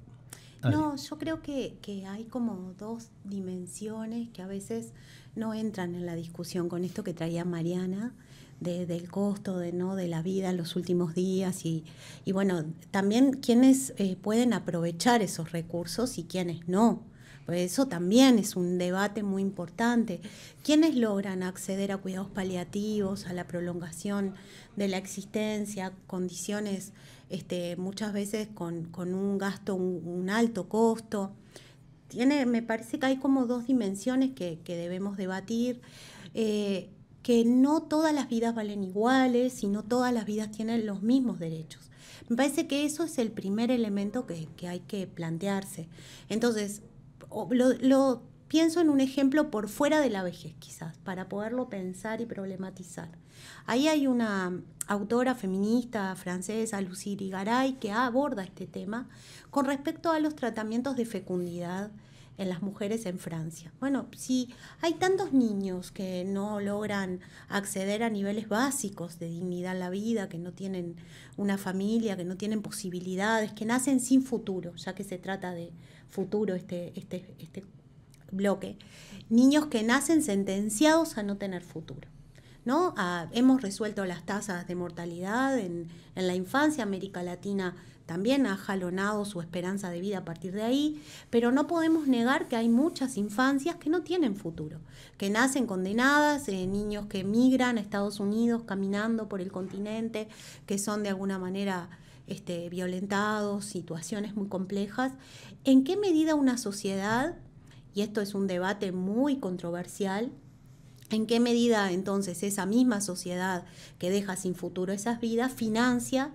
No, yo creo que, hay como dos dimensiones que a veces no entran en la discusión con esto que traía Mariana, del costo de, ¿no? de la vida en los últimos días y, bueno, también quienes eh, pueden aprovechar esos recursos y quienes no. Pues eso también es un debate muy importante. ¿Quiénes logran acceder a cuidados paliativos, a la prolongación de la existencia, condiciones este, muchas veces con, un gasto, un, alto costo? Tiene, me parece que hay como dos dimensiones que, debemos debatir. Eh, que no todas las vidas valen iguales y no todas las vidas tienen los mismos derechos. Me parece que eso es el primer elemento que, que hay que plantearse. Entonces, lo, pienso en un ejemplo por fuera de la vejez, quizás, para poderlo pensar y problematizar. Ahí hay una autora feminista francesa, Lucie Garay, que aborda este tema con respecto a los tratamientos de fecundidad en las mujeres en Francia. Bueno, si hay tantos niños que no logran acceder a niveles básicos de dignidad en la vida, que no tienen una familia, que no tienen posibilidades, que nacen sin futuro, ya que se trata de futuro este, este, este bloque, niños que nacen sentenciados a no tener futuro. ¿No? hemos resuelto las tasas de mortalidad en, en la infancia, América Latina también ha jalonado su esperanza de vida a partir de ahí, pero no podemos negar que hay muchas infancias que no tienen futuro, que nacen condenadas, eh, niños que emigran a Estados Unidos caminando por el continente, que son de alguna manera este, violentados, situaciones muy complejas. ¿En qué medida una sociedad, y esto es un debate muy controversial, en qué medida entonces esa misma sociedad que deja sin futuro esas vidas financia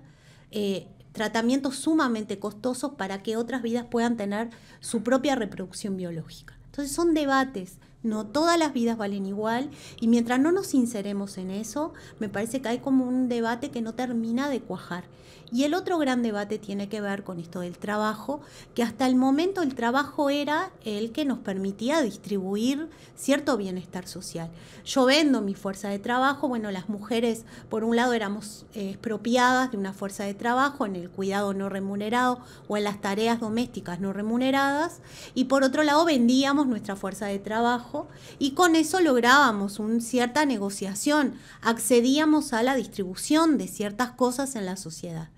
eh, tratamientos sumamente costosos para que otras vidas puedan tener su propia reproducción biológica? Entonces son debates no todas las vidas valen igual y mientras no nos inseremos en eso, me parece que hay como un debate que no termina de cuajar. Y el otro gran debate tiene que ver con esto del trabajo, que hasta el momento el trabajo era el que nos permitía distribuir cierto bienestar social. Yo vendo mi fuerza de trabajo, bueno, las mujeres por un lado éramos eh, expropiadas de una fuerza de trabajo en el cuidado no remunerado o en las tareas domésticas no remuneradas, y por otro lado vendíamos nuestra fuerza de trabajo y con eso lográbamos una cierta negociación, accedíamos a la distribución de ciertas cosas en la sociedad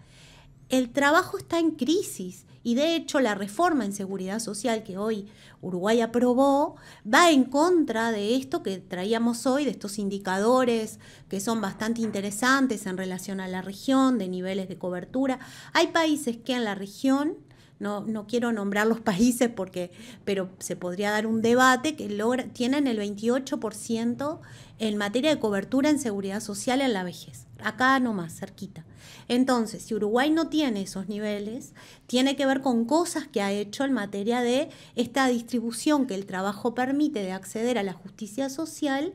el trabajo está en crisis y de hecho la reforma en seguridad social que hoy Uruguay aprobó va en contra de esto que traíamos hoy, de estos indicadores que son bastante interesantes en relación a la región, de niveles de cobertura. Hay países que en la región no, no, quiero nombrar los países porque, pero se podría dar un debate que logra, tienen el 28% en materia de cobertura en seguridad social en la vejez. Acá nomás, cerquita. Entonces, si Uruguay no tiene esos niveles, tiene que ver con cosas que ha hecho en materia de esta distribución que el trabajo permite de acceder a la justicia social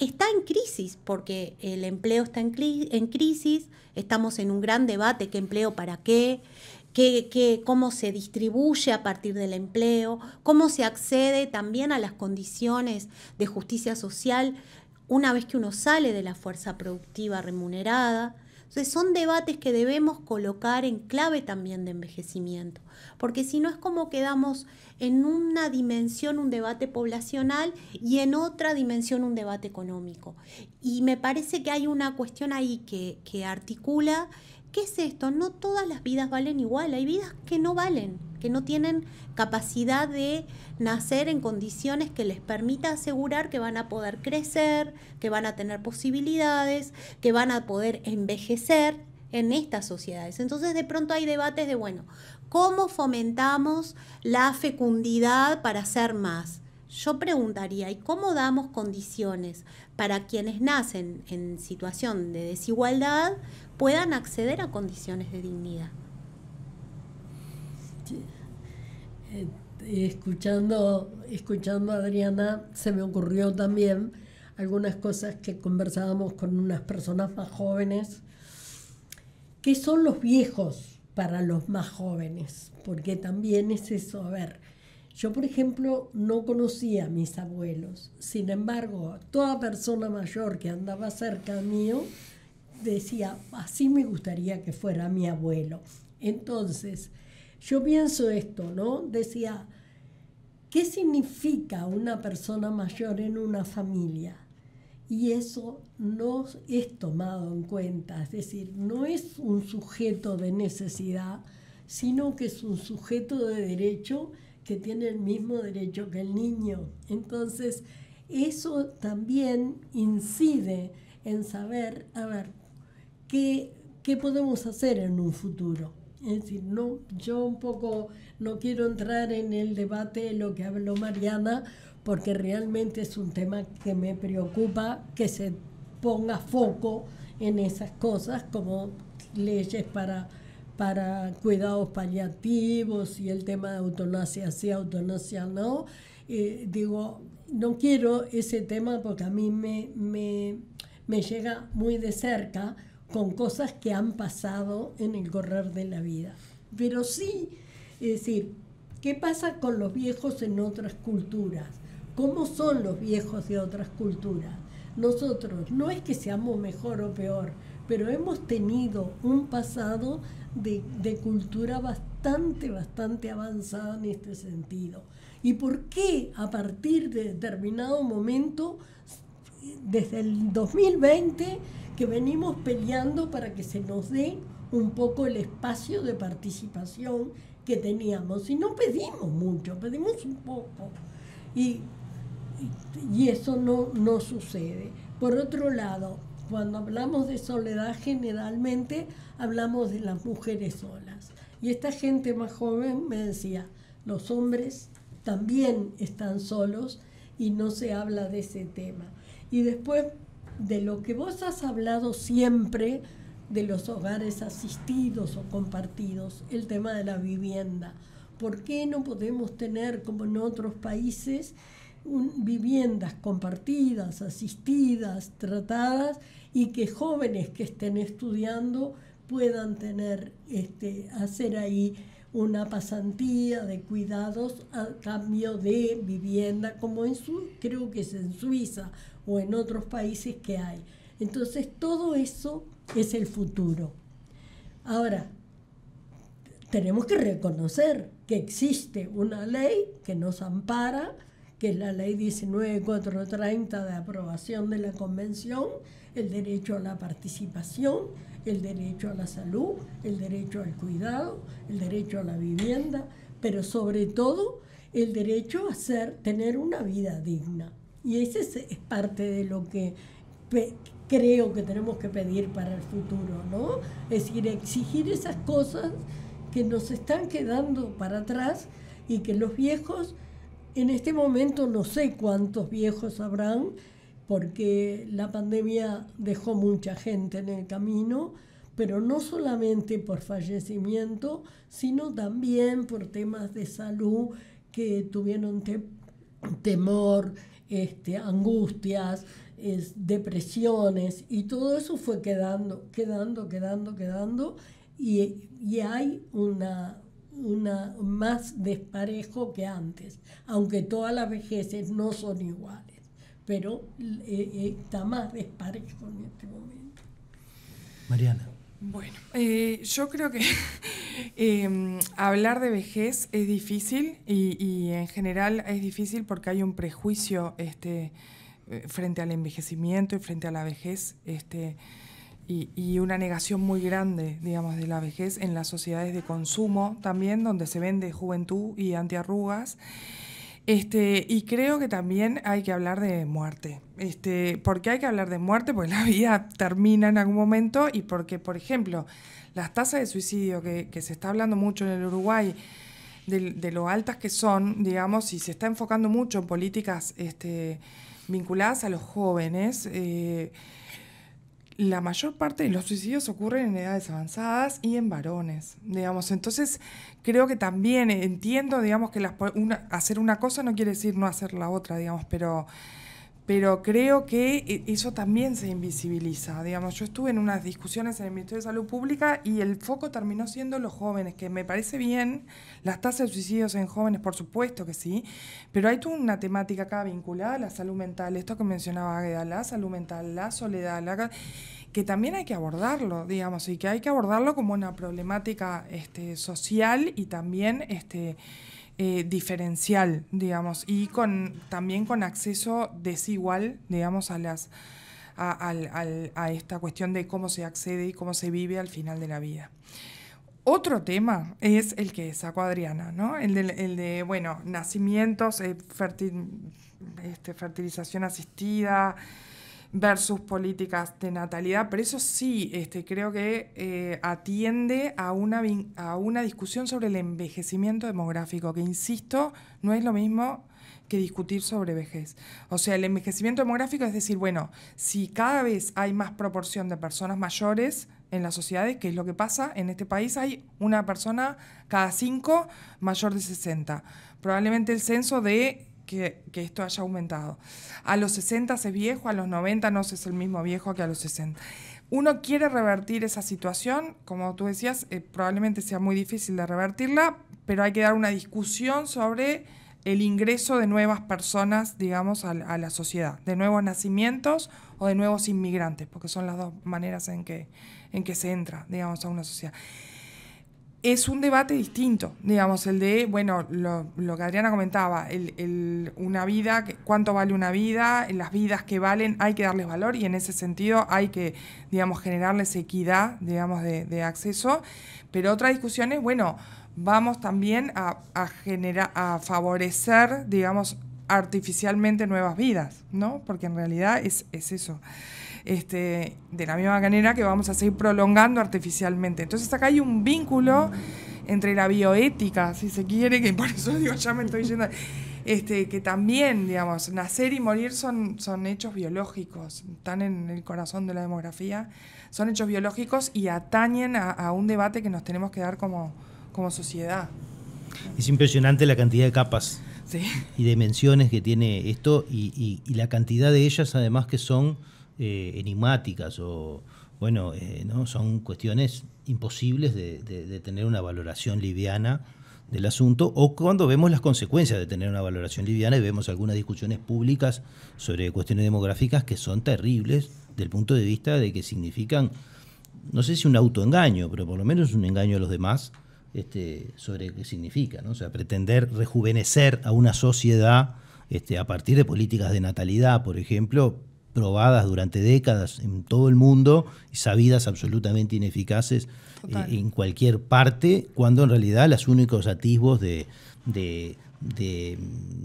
está en crisis, porque el empleo está en, en crisis, estamos en un gran debate, qué empleo para qué, qué, cómo se distribuye a partir del empleo, cómo se accede también a las condiciones de justicia social una vez que uno sale de la fuerza productiva remunerada. Entonces son debates que debemos colocar en clave también de envejecimiento, porque si no es como quedamos en una dimensión un debate poblacional y en otra dimensión un debate económico. Y me parece que hay una cuestión ahí que, que articula ¿Qué es esto? No todas las vidas valen igual, hay vidas que no valen, que no tienen capacidad de nacer en condiciones que les permita asegurar que van a poder crecer, que van a tener posibilidades, que van a poder envejecer en estas sociedades. Entonces de pronto hay debates de, bueno, ¿cómo fomentamos la fecundidad para ser más? Yo preguntaría, ¿y cómo damos condiciones para quienes nacen en situación de desigualdad puedan acceder a condiciones de dignidad. Eh, escuchando, escuchando a Adriana, se me ocurrió también algunas cosas que conversábamos con unas personas más jóvenes. ¿Qué son los viejos para los más jóvenes? Porque también es eso, a ver, yo por ejemplo no conocía a mis abuelos, sin embargo, toda persona mayor que andaba cerca mío decía, así me gustaría que fuera mi abuelo. Entonces, yo pienso esto, ¿no? Decía, ¿qué significa una persona mayor en una familia? Y eso no es tomado en cuenta, es decir, no es un sujeto de necesidad, sino que es un sujeto de derecho que tiene el mismo derecho que el niño. Entonces, eso también incide en saber, a ver, qué, podemos hacer en un futuro. Es decir, no, yo un poco no quiero entrar en el debate de lo que habló Mariana, porque realmente es un tema que me preocupa que se ponga foco en esas cosas como leyes para, para cuidados paliativos y el tema de eutanasia sí, eutanasia no. Eh, digo, no quiero ese tema porque a mí me, me, me llega muy de cerca con cosas que han pasado en el correr de la vida. Pero sí, es decir, ¿qué pasa con los viejos en otras culturas? ¿Cómo son los viejos de otras culturas? Nosotros no es que seamos mejor o peor, pero hemos tenido un pasado de, de, cultura bastante, bastante avanzada en este sentido. ¿Y por qué a partir de determinado momento, desde el 2020, que venimos peleando para que se nos dé un poco el espacio de participación que teníamos. Y no pedimos mucho, pedimos un poco. Y, y, eso no, no sucede. Por otro lado, cuando hablamos de soledad, generalmente hablamos de las mujeres solas. Y esta gente más joven me decía, los hombres también están solos y no se habla de ese tema. Y después de lo que vos has hablado siempre de los hogares asistidos o compartidos, el tema de la vivienda. ¿Por qué no podemos tener, como en otros países, viviendas compartidas, asistidas, tratadas y que jóvenes que estén estudiando puedan tener, este, hacer ahí una pasantía de cuidados a cambio de vivienda, como en su, creo que es en Suiza o en otros países que hay. Entonces todo eso es el futuro. Ahora, tenemos que reconocer que existe una ley que nos ampara, que es la ley 19430 de aprobación de la Convención, el derecho a la participación, el derecho a la salud, el derecho al cuidado, el derecho a la vivienda, pero sobre todo el derecho a ser, tener una vida digna. Y ese es, parte de lo que creo que tenemos que pedir para el futuro, ¿no? Es decir, exigir esas cosas que nos están quedando para atrás y que los viejos, en este momento no sé cuántos viejos habrán, porque la pandemia dejó mucha gente en el camino, pero no solamente por fallecimiento, sino también por temas de salud que tuvieron temor, este, angustias, depresiones, y todo eso fue quedando, quedando, quedando, quedando, y, hay una, una más desparejo que antes, aunque todas las vejeces no son iguales, pero eh, eh, está más desparejo en este momento. Mariana. Bueno, eh, yo creo que em, hablar de vejez es difícil y, en general es difícil porque hay un prejuicio este, eh, frente al envejecimiento y frente a la vejez. Este, y, una negación muy grande, digamos, de la vejez en las sociedades de consumo también, donde se vende juventud y antiarrugas. Este, y creo que también hay que hablar de muerte. Este, ¿Por qué hay que hablar de muerte? Porque la vida termina en algún momento y porque, por ejemplo, las tasas de suicidio que, se está hablando mucho en el Uruguay, de, lo altas que son, digamos, y se está enfocando mucho en políticas este, vinculadas a los jóvenes. Eh, la mayor parte de los suicidios ocurren en edades avanzadas y en varones, digamos. Entonces, creo que también entiendo, digamos, que hacer una cosa no quiere decir no hacer la otra, digamos, pero, pero creo que e, eso también se invisibiliza, digamos. Yo estuve en unas discusiones en el Ministerio de Salud Pública y el foco terminó siendo los jóvenes, que me parece bien, las tasas de suicidios en jóvenes, por supuesto que sí, pero hay toda una temática acá vinculada a la salud mental, esto que mencionaba Águeda, la salud mental, la soledad, la que también hay que abordarlo, digamos, y que hay que abordarlo como una problemática este, social y también este, eh, diferencial, digamos, y con, también con acceso desigual, digamos, a las a, esta cuestión de cómo se accede y cómo se vive al final de la vida. Otro tema es el que sacó Adriana, ¿no? El de, de bueno, nacimientos, eh, este, fertilización asistida, versus políticas de natalidad, pero eso sí este, creo que eh, atiende a una, a una discusión sobre el envejecimiento demográfico, que insisto, no es lo mismo que discutir sobre vejez. O sea, el envejecimiento demográfico es decir, bueno, si cada vez hay más proporción de personas mayores en las sociedades, que es lo que pasa, en este país hay una persona cada cinco mayor de 60. Probablemente el censo de que, esto haya aumentado. A los 60 es viejo, a los 90 no es el mismo viejo que a los 60. Uno quiere revertir esa situación, como tú decías, eh, probablemente sea muy difícil de revertirla, pero hay que dar una discusión sobre el ingreso de nuevas personas, digamos, a, a, la sociedad, de nuevos nacimientos o de nuevos inmigrantes, porque son las dos maneras en que, en que se entra, digamos, a una sociedad es un debate distinto, digamos, el de, bueno, lo, que Adriana comentaba, el, una vida, cuánto vale una vida, las vidas que valen, hay que darles valor y en ese sentido hay que, digamos, generarles equidad, digamos, de, acceso. Pero otra discusión es, bueno, vamos también a, a, generar, a favorecer, digamos, artificialmente nuevas vidas, ¿no? Porque en realidad es, es eso. Este, de la misma manera que vamos a seguir prolongando artificialmente. Entonces acá hay un vínculo entre la bioética, si se quiere, que por eso digo, ya me estoy yendo, este, que también, digamos, nacer y morir son, son hechos biológicos, están en el corazón de la demografía, son hechos biológicos y atañen a, un debate que nos tenemos que dar como, como sociedad. Es impresionante la cantidad de capas y dimensiones que tiene esto y, y la cantidad de ellas además que son eh, enigmáticas o, bueno, eh, ¿no? son cuestiones imposibles de, tener una valoración liviana del asunto, o cuando vemos las consecuencias de tener una valoración liviana y vemos algunas discusiones públicas sobre cuestiones demográficas que son terribles del punto de vista de que significan, no sé si un autoengaño, pero por lo menos un engaño a los demás este, sobre qué significa, ¿no? O sea, pretender rejuvenecer a una sociedad este, a partir de políticas de natalidad, por ejemplo, probadas durante décadas en todo el mundo y sabidas absolutamente ineficaces eh, en cualquier parte, cuando en realidad los únicos atisbos de,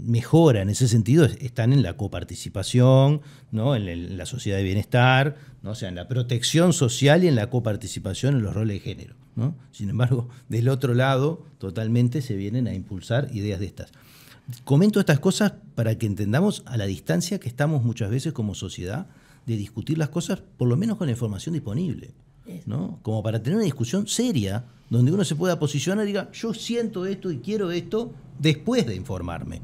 mejora en ese sentido están en la coparticipación, ¿no? en, la sociedad de bienestar, ¿no? o sea, en la protección social y en la coparticipación en los roles de género. ¿no? Sin embargo, del otro lado, totalmente se vienen a impulsar ideas de estas. Comento estas cosas para que entendamos a la distancia que estamos muchas veces como sociedad de discutir las cosas, por lo menos con la información disponible. ¿no? Como para tener una discusión seria, donde uno se pueda posicionar y diga, yo siento esto y quiero esto después de informarme.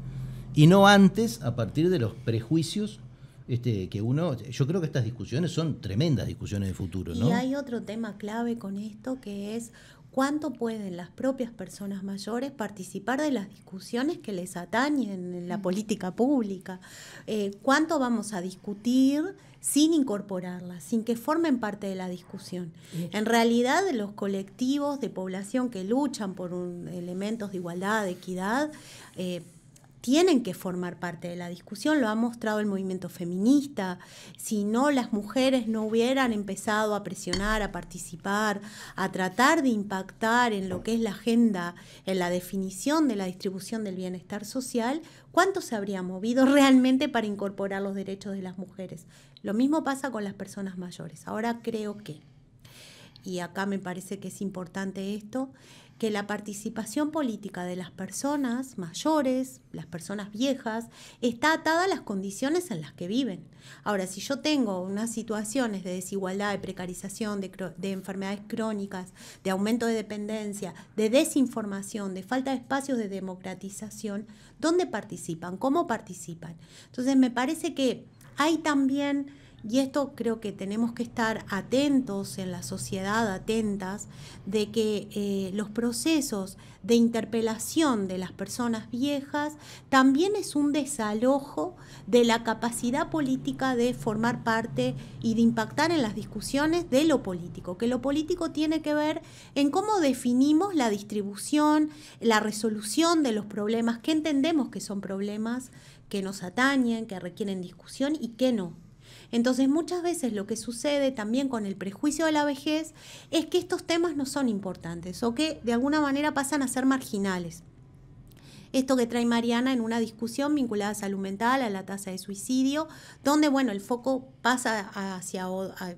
Y no antes, a partir de los prejuicios este, que uno, yo creo que estas discusiones son tremendas discusiones de futuro. ¿no? Y hay otro tema clave con esto que es cuánto pueden las propias personas mayores participar de las discusiones que les atañen en la política pública, eh, cuánto vamos a discutir sin incorporarlas, sin que formen parte de la discusión. En realidad, los colectivos de población que luchan por elementos de igualdad, de equidad, eh, tienen que formar parte de la discusión, lo ha mostrado el movimiento feminista. Si no, las mujeres no hubieran empezado a presionar, a participar, a tratar de impactar en lo que es la agenda, en la definición de la distribución del bienestar social, ¿cuánto se habría movido realmente para incorporar los derechos de las mujeres? Lo mismo pasa con las personas mayores. Ahora creo que, y acá me parece que es importante esto, que la participación política de las personas mayores, las personas viejas, está atada a las condiciones en las que viven. Ahora, si yo tengo unas situaciones de desigualdad, de precarización, de, de enfermedades crónicas, de aumento de dependencia, de desinformación, de falta de espacios de democratización, ¿dónde participan? ¿Cómo participan? Entonces, me parece que hay también y esto creo que tenemos que estar atentos en la sociedad, atentas, de que eh, los procesos de interpelación de las personas viejas también es un desalojo de la capacidad política de formar parte y de impactar en las discusiones de lo político, que lo político tiene que ver en cómo definimos la distribución, la resolución de los problemas, que entendemos que son problemas que nos atañen, que requieren discusión y que no. Entonces muchas veces lo que sucede también con el prejuicio de la vejez es que estos temas no son importantes o que de alguna manera pasan a ser marginales. Esto que trae Mariana en una discusión vinculada a salud mental, a la tasa de suicidio, donde bueno, el foco pasa hacia,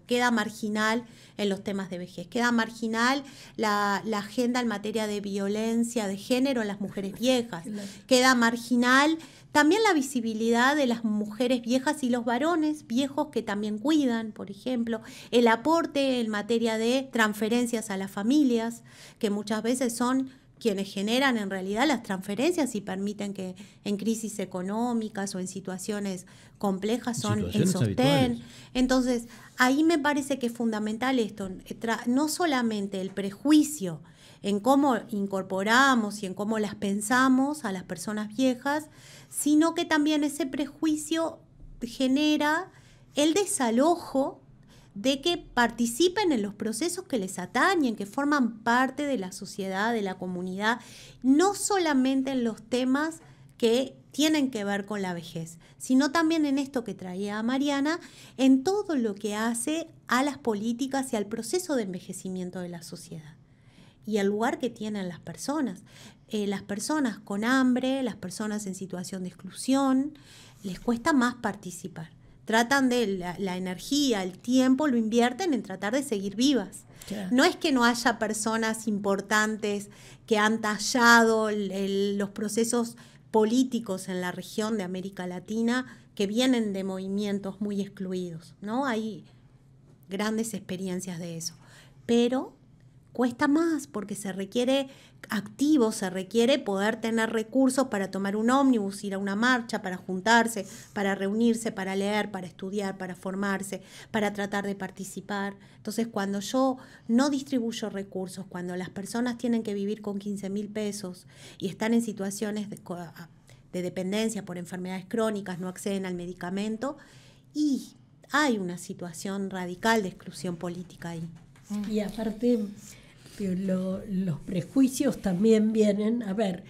queda marginal en los temas de vejez, queda marginal la, la agenda en materia de violencia de género en las mujeres viejas, queda marginal también la visibilidad de las mujeres viejas y los varones viejos que también cuidan, por ejemplo, el aporte en materia de transferencias a las familias, que muchas veces son quienes generan en realidad las transferencias y permiten que en crisis económicas o en situaciones complejas son el sostén. Entonces, ahí me parece que es fundamental esto, no solamente el prejuicio en cómo incorporamos y en cómo las pensamos a las personas viejas, sino que también ese prejuicio genera el desalojo de que participen en los procesos que les atañen, que forman parte de la sociedad, de la comunidad, no solamente en los temas que tienen que ver con la vejez, sino también en esto que traía Mariana, en todo lo que hace a las políticas y al proceso de envejecimiento de la sociedad y el lugar que tienen las personas. Eh, las personas con hambre, las personas en situación de exclusión, les cuesta más participar. Tratan de la, energía, el tiempo, lo invierten en tratar de seguir vivas. No es que no haya personas importantes que han tallado los procesos políticos en la región de América Latina que vienen de movimientos muy excluidos, ¿no? Hay grandes experiencias de eso. Pero cuesta más porque se requiere activo, se requiere poder tener recursos para tomar un ómnibus, ir a una marcha, para juntarse, para reunirse, para leer, para estudiar, para formarse, para tratar de participar. Entonces, cuando yo no distribuyo recursos, cuando las personas tienen que vivir con 15 mil pesos y están en situaciones de, de dependencia por enfermedades crónicas, no acceden al medicamento, y hay una situación radical de exclusión política ahí. Y aparte, los prejuicios también vienen, a ver,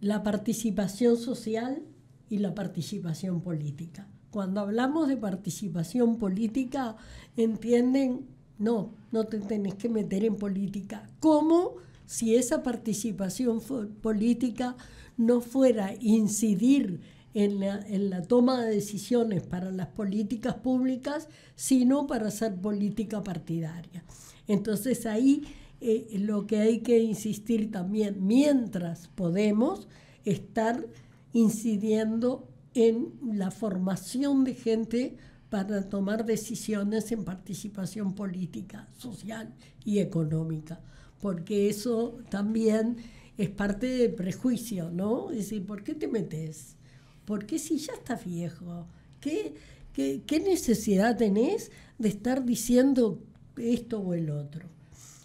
la participación social y la participación política. Cuando hablamos de participación política, entienden, no, no te tenés que meter en política. ¿Cómo si esa participación política no fuera incidir en la, en la, toma de decisiones para las políticas públicas, sino para hacer política partidaria? Entonces ahí eh, lo que hay que insistir también, mientras podemos, estar incidiendo en la formación de gente para tomar decisiones en participación política, social y económica, porque eso también es parte del prejuicio, ¿no? Es decir, ¿por qué te metes? ¿Por qué si ya estás viejo? ¿Qué, qué, qué necesidad tenés de estar diciendo esto o el otro.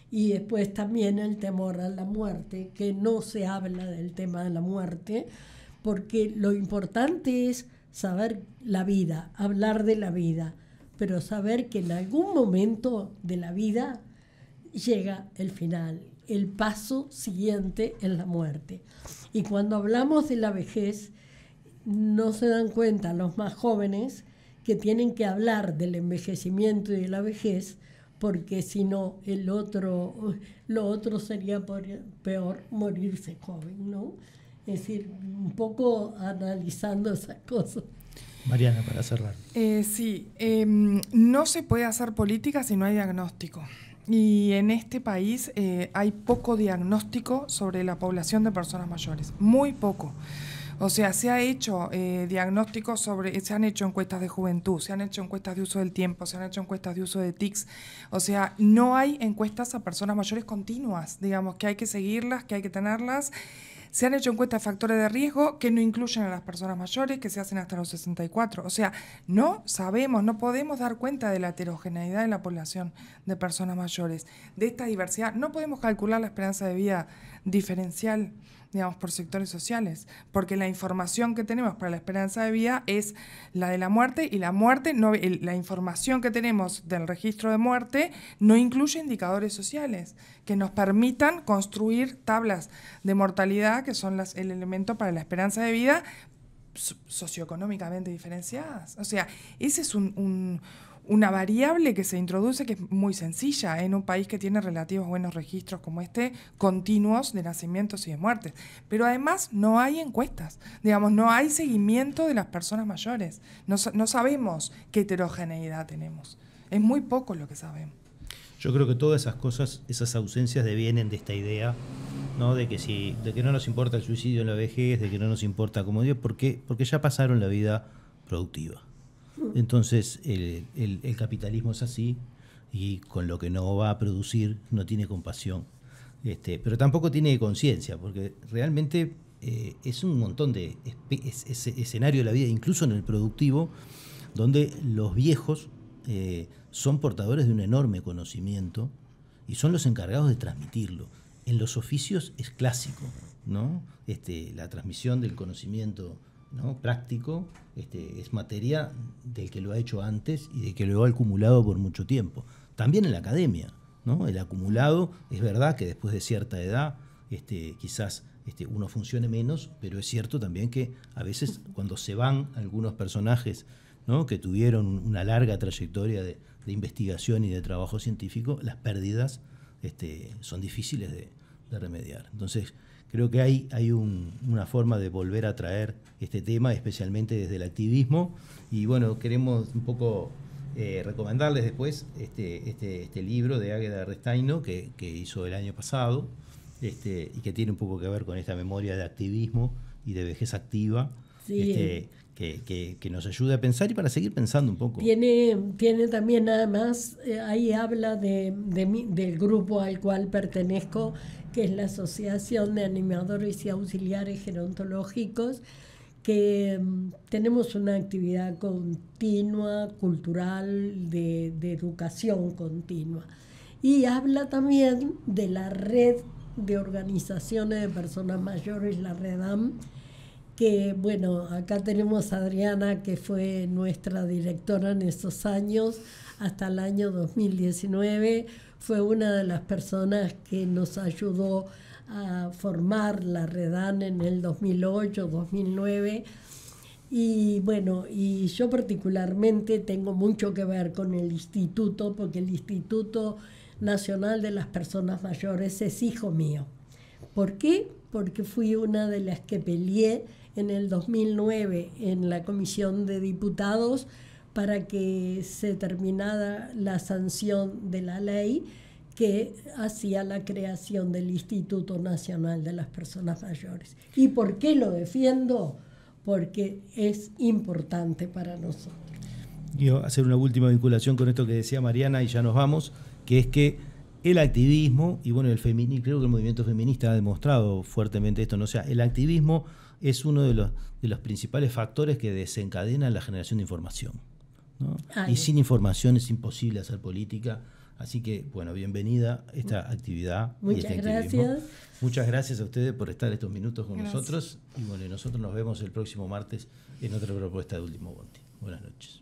Y después también el temor a la muerte, que no se habla del tema de la muerte, porque lo importante es saber la vida, hablar de la vida, pero saber que en algún momento de la vida llega el final. el paso siguiente en la muerte. Y cuando hablamos de la vejez, no se dan cuenta los más jóvenes que tienen que hablar del envejecimiento y de la vejez, porque si no, el otro, lo otro sería peor morirse joven, ¿no? Es decir, un poco analizando esas cosas. Mariana, para cerrar. Eh, sí, em, no se puede hacer política si no hay diagnóstico. Y en este país eh, hay poco diagnóstico sobre la población de personas mayores, muy poco. O sea, se ha hecho eh, diagnósticos sobre, se han hecho encuestas de juventud, se han hecho encuestas de uso del tiempo, se han hecho encuestas de uso de TICS. O sea, no hay encuestas a personas mayores continuas, digamos, que hay que seguirlas, que hay que tenerlas. Se han hecho encuestas de factores de riesgo que no incluyen a las personas mayores, que se hacen hasta los 64. O sea, no sabemos, no podemos dar cuenta de la heterogeneidad de la población de personas mayores, de esta diversidad. No podemos calcular la esperanza de vida diferencial digamos, por sectores sociales, porque la información que tenemos para la esperanza de vida es la de la muerte y la muerte, no, la información que tenemos del registro de muerte no incluye indicadores sociales que nos permitan construir tablas de mortalidad, que son las, el elemento para la esperanza de vida socioeconómicamente diferenciadas. O sea, ese es un una variable que se introduce que es muy sencilla en un país que tiene relativos buenos registros como este, continuos de nacimientos y de muertes. Pero además no hay encuestas, digamos, no hay seguimiento de las personas mayores. No, sabemos qué heterogeneidad tenemos. Es muy poco lo que sabemos. Yo creo que todas esas cosas, esas ausencias devienen de esta idea, ¿no? De que si, de que no nos importa el suicidio en la vejez, de que no nos importa como Dios, porque ya pasaron la vida productiva. Entonces el, capitalismo es así y con lo que no va a producir no tiene compasión. Este, pero tampoco tiene conciencia, porque realmente eh, es un montón de escenario de la vida, incluso en el productivo, donde los viejos eh, son portadores de un enorme conocimiento y son los encargados de transmitirlo. En los oficios es clásico, ¿no? Este, la transmisión del conocimiento práctico este, es materia del que lo ha hecho antes y de que lo ha acumulado por mucho tiempo. También en la academia, ¿no? el acumulado es verdad que después de cierta edad este, quizás este, uno funcione menos, pero es cierto también que a veces cuando se van algunos personajes ¿no? que tuvieron una larga trayectoria de, investigación y de trabajo científico, las pérdidas este, son difíciles de remediar. Entonces, Creo que hay, hay una forma de volver a traer este tema, especialmente desde el activismo. Y bueno, queremos un poco eh, recomendarles después este, este, este, libro de Águeda Restaino que, que, hizo el año pasado este, y que tiene un poco que ver con esta memoria de activismo y de vejez activa. Este, que, que, nos ayude a pensar y para seguir pensando un poco. Tiene, tiene también además, eh, ahí habla de, del grupo al cual pertenezco, que es la Asociación de Animadores y Auxiliares Gerontológicos, que mm, tenemos una actividad continua, cultural, de, de educación continua. Y habla también de la red de organizaciones de personas mayores, la REDAM, que bueno, acá tenemos a Adriana, que fue nuestra directora en esos años, hasta el año 2019 fue una de las personas que nos ayudó a formar la Redan en el 2008, 2009. Y bueno, y yo particularmente tengo mucho que ver con el instituto, porque el Instituto Nacional de las Personas Mayores es hijo mío. ¿Por qué? Porque fui una de las que peleé en el 2009 en la Comisión de Diputados para que se terminara la sanción de la ley que hacía la creación del Instituto Nacional de las Personas Mayores. ¿Y por qué lo defiendo? Porque es importante para nosotros. Quiero hacer una última vinculación con esto que decía Mariana y ya nos vamos, que es que el activismo, y bueno, el feminismo, creo que el movimiento feminista ha demostrado fuertemente esto, ¿no? sea, el activismo es uno de los, de los principales factores que desencadenan la generación de información. Y sin información es imposible hacer política. Así que, bueno, bienvenida a esta actividad. Muchas este gracias. Muchas gracias a ustedes por estar estos minutos con nosotros. Y bueno, nosotros nos vemos el próximo martes en otra propuesta de Último Bondi. Buenas noches.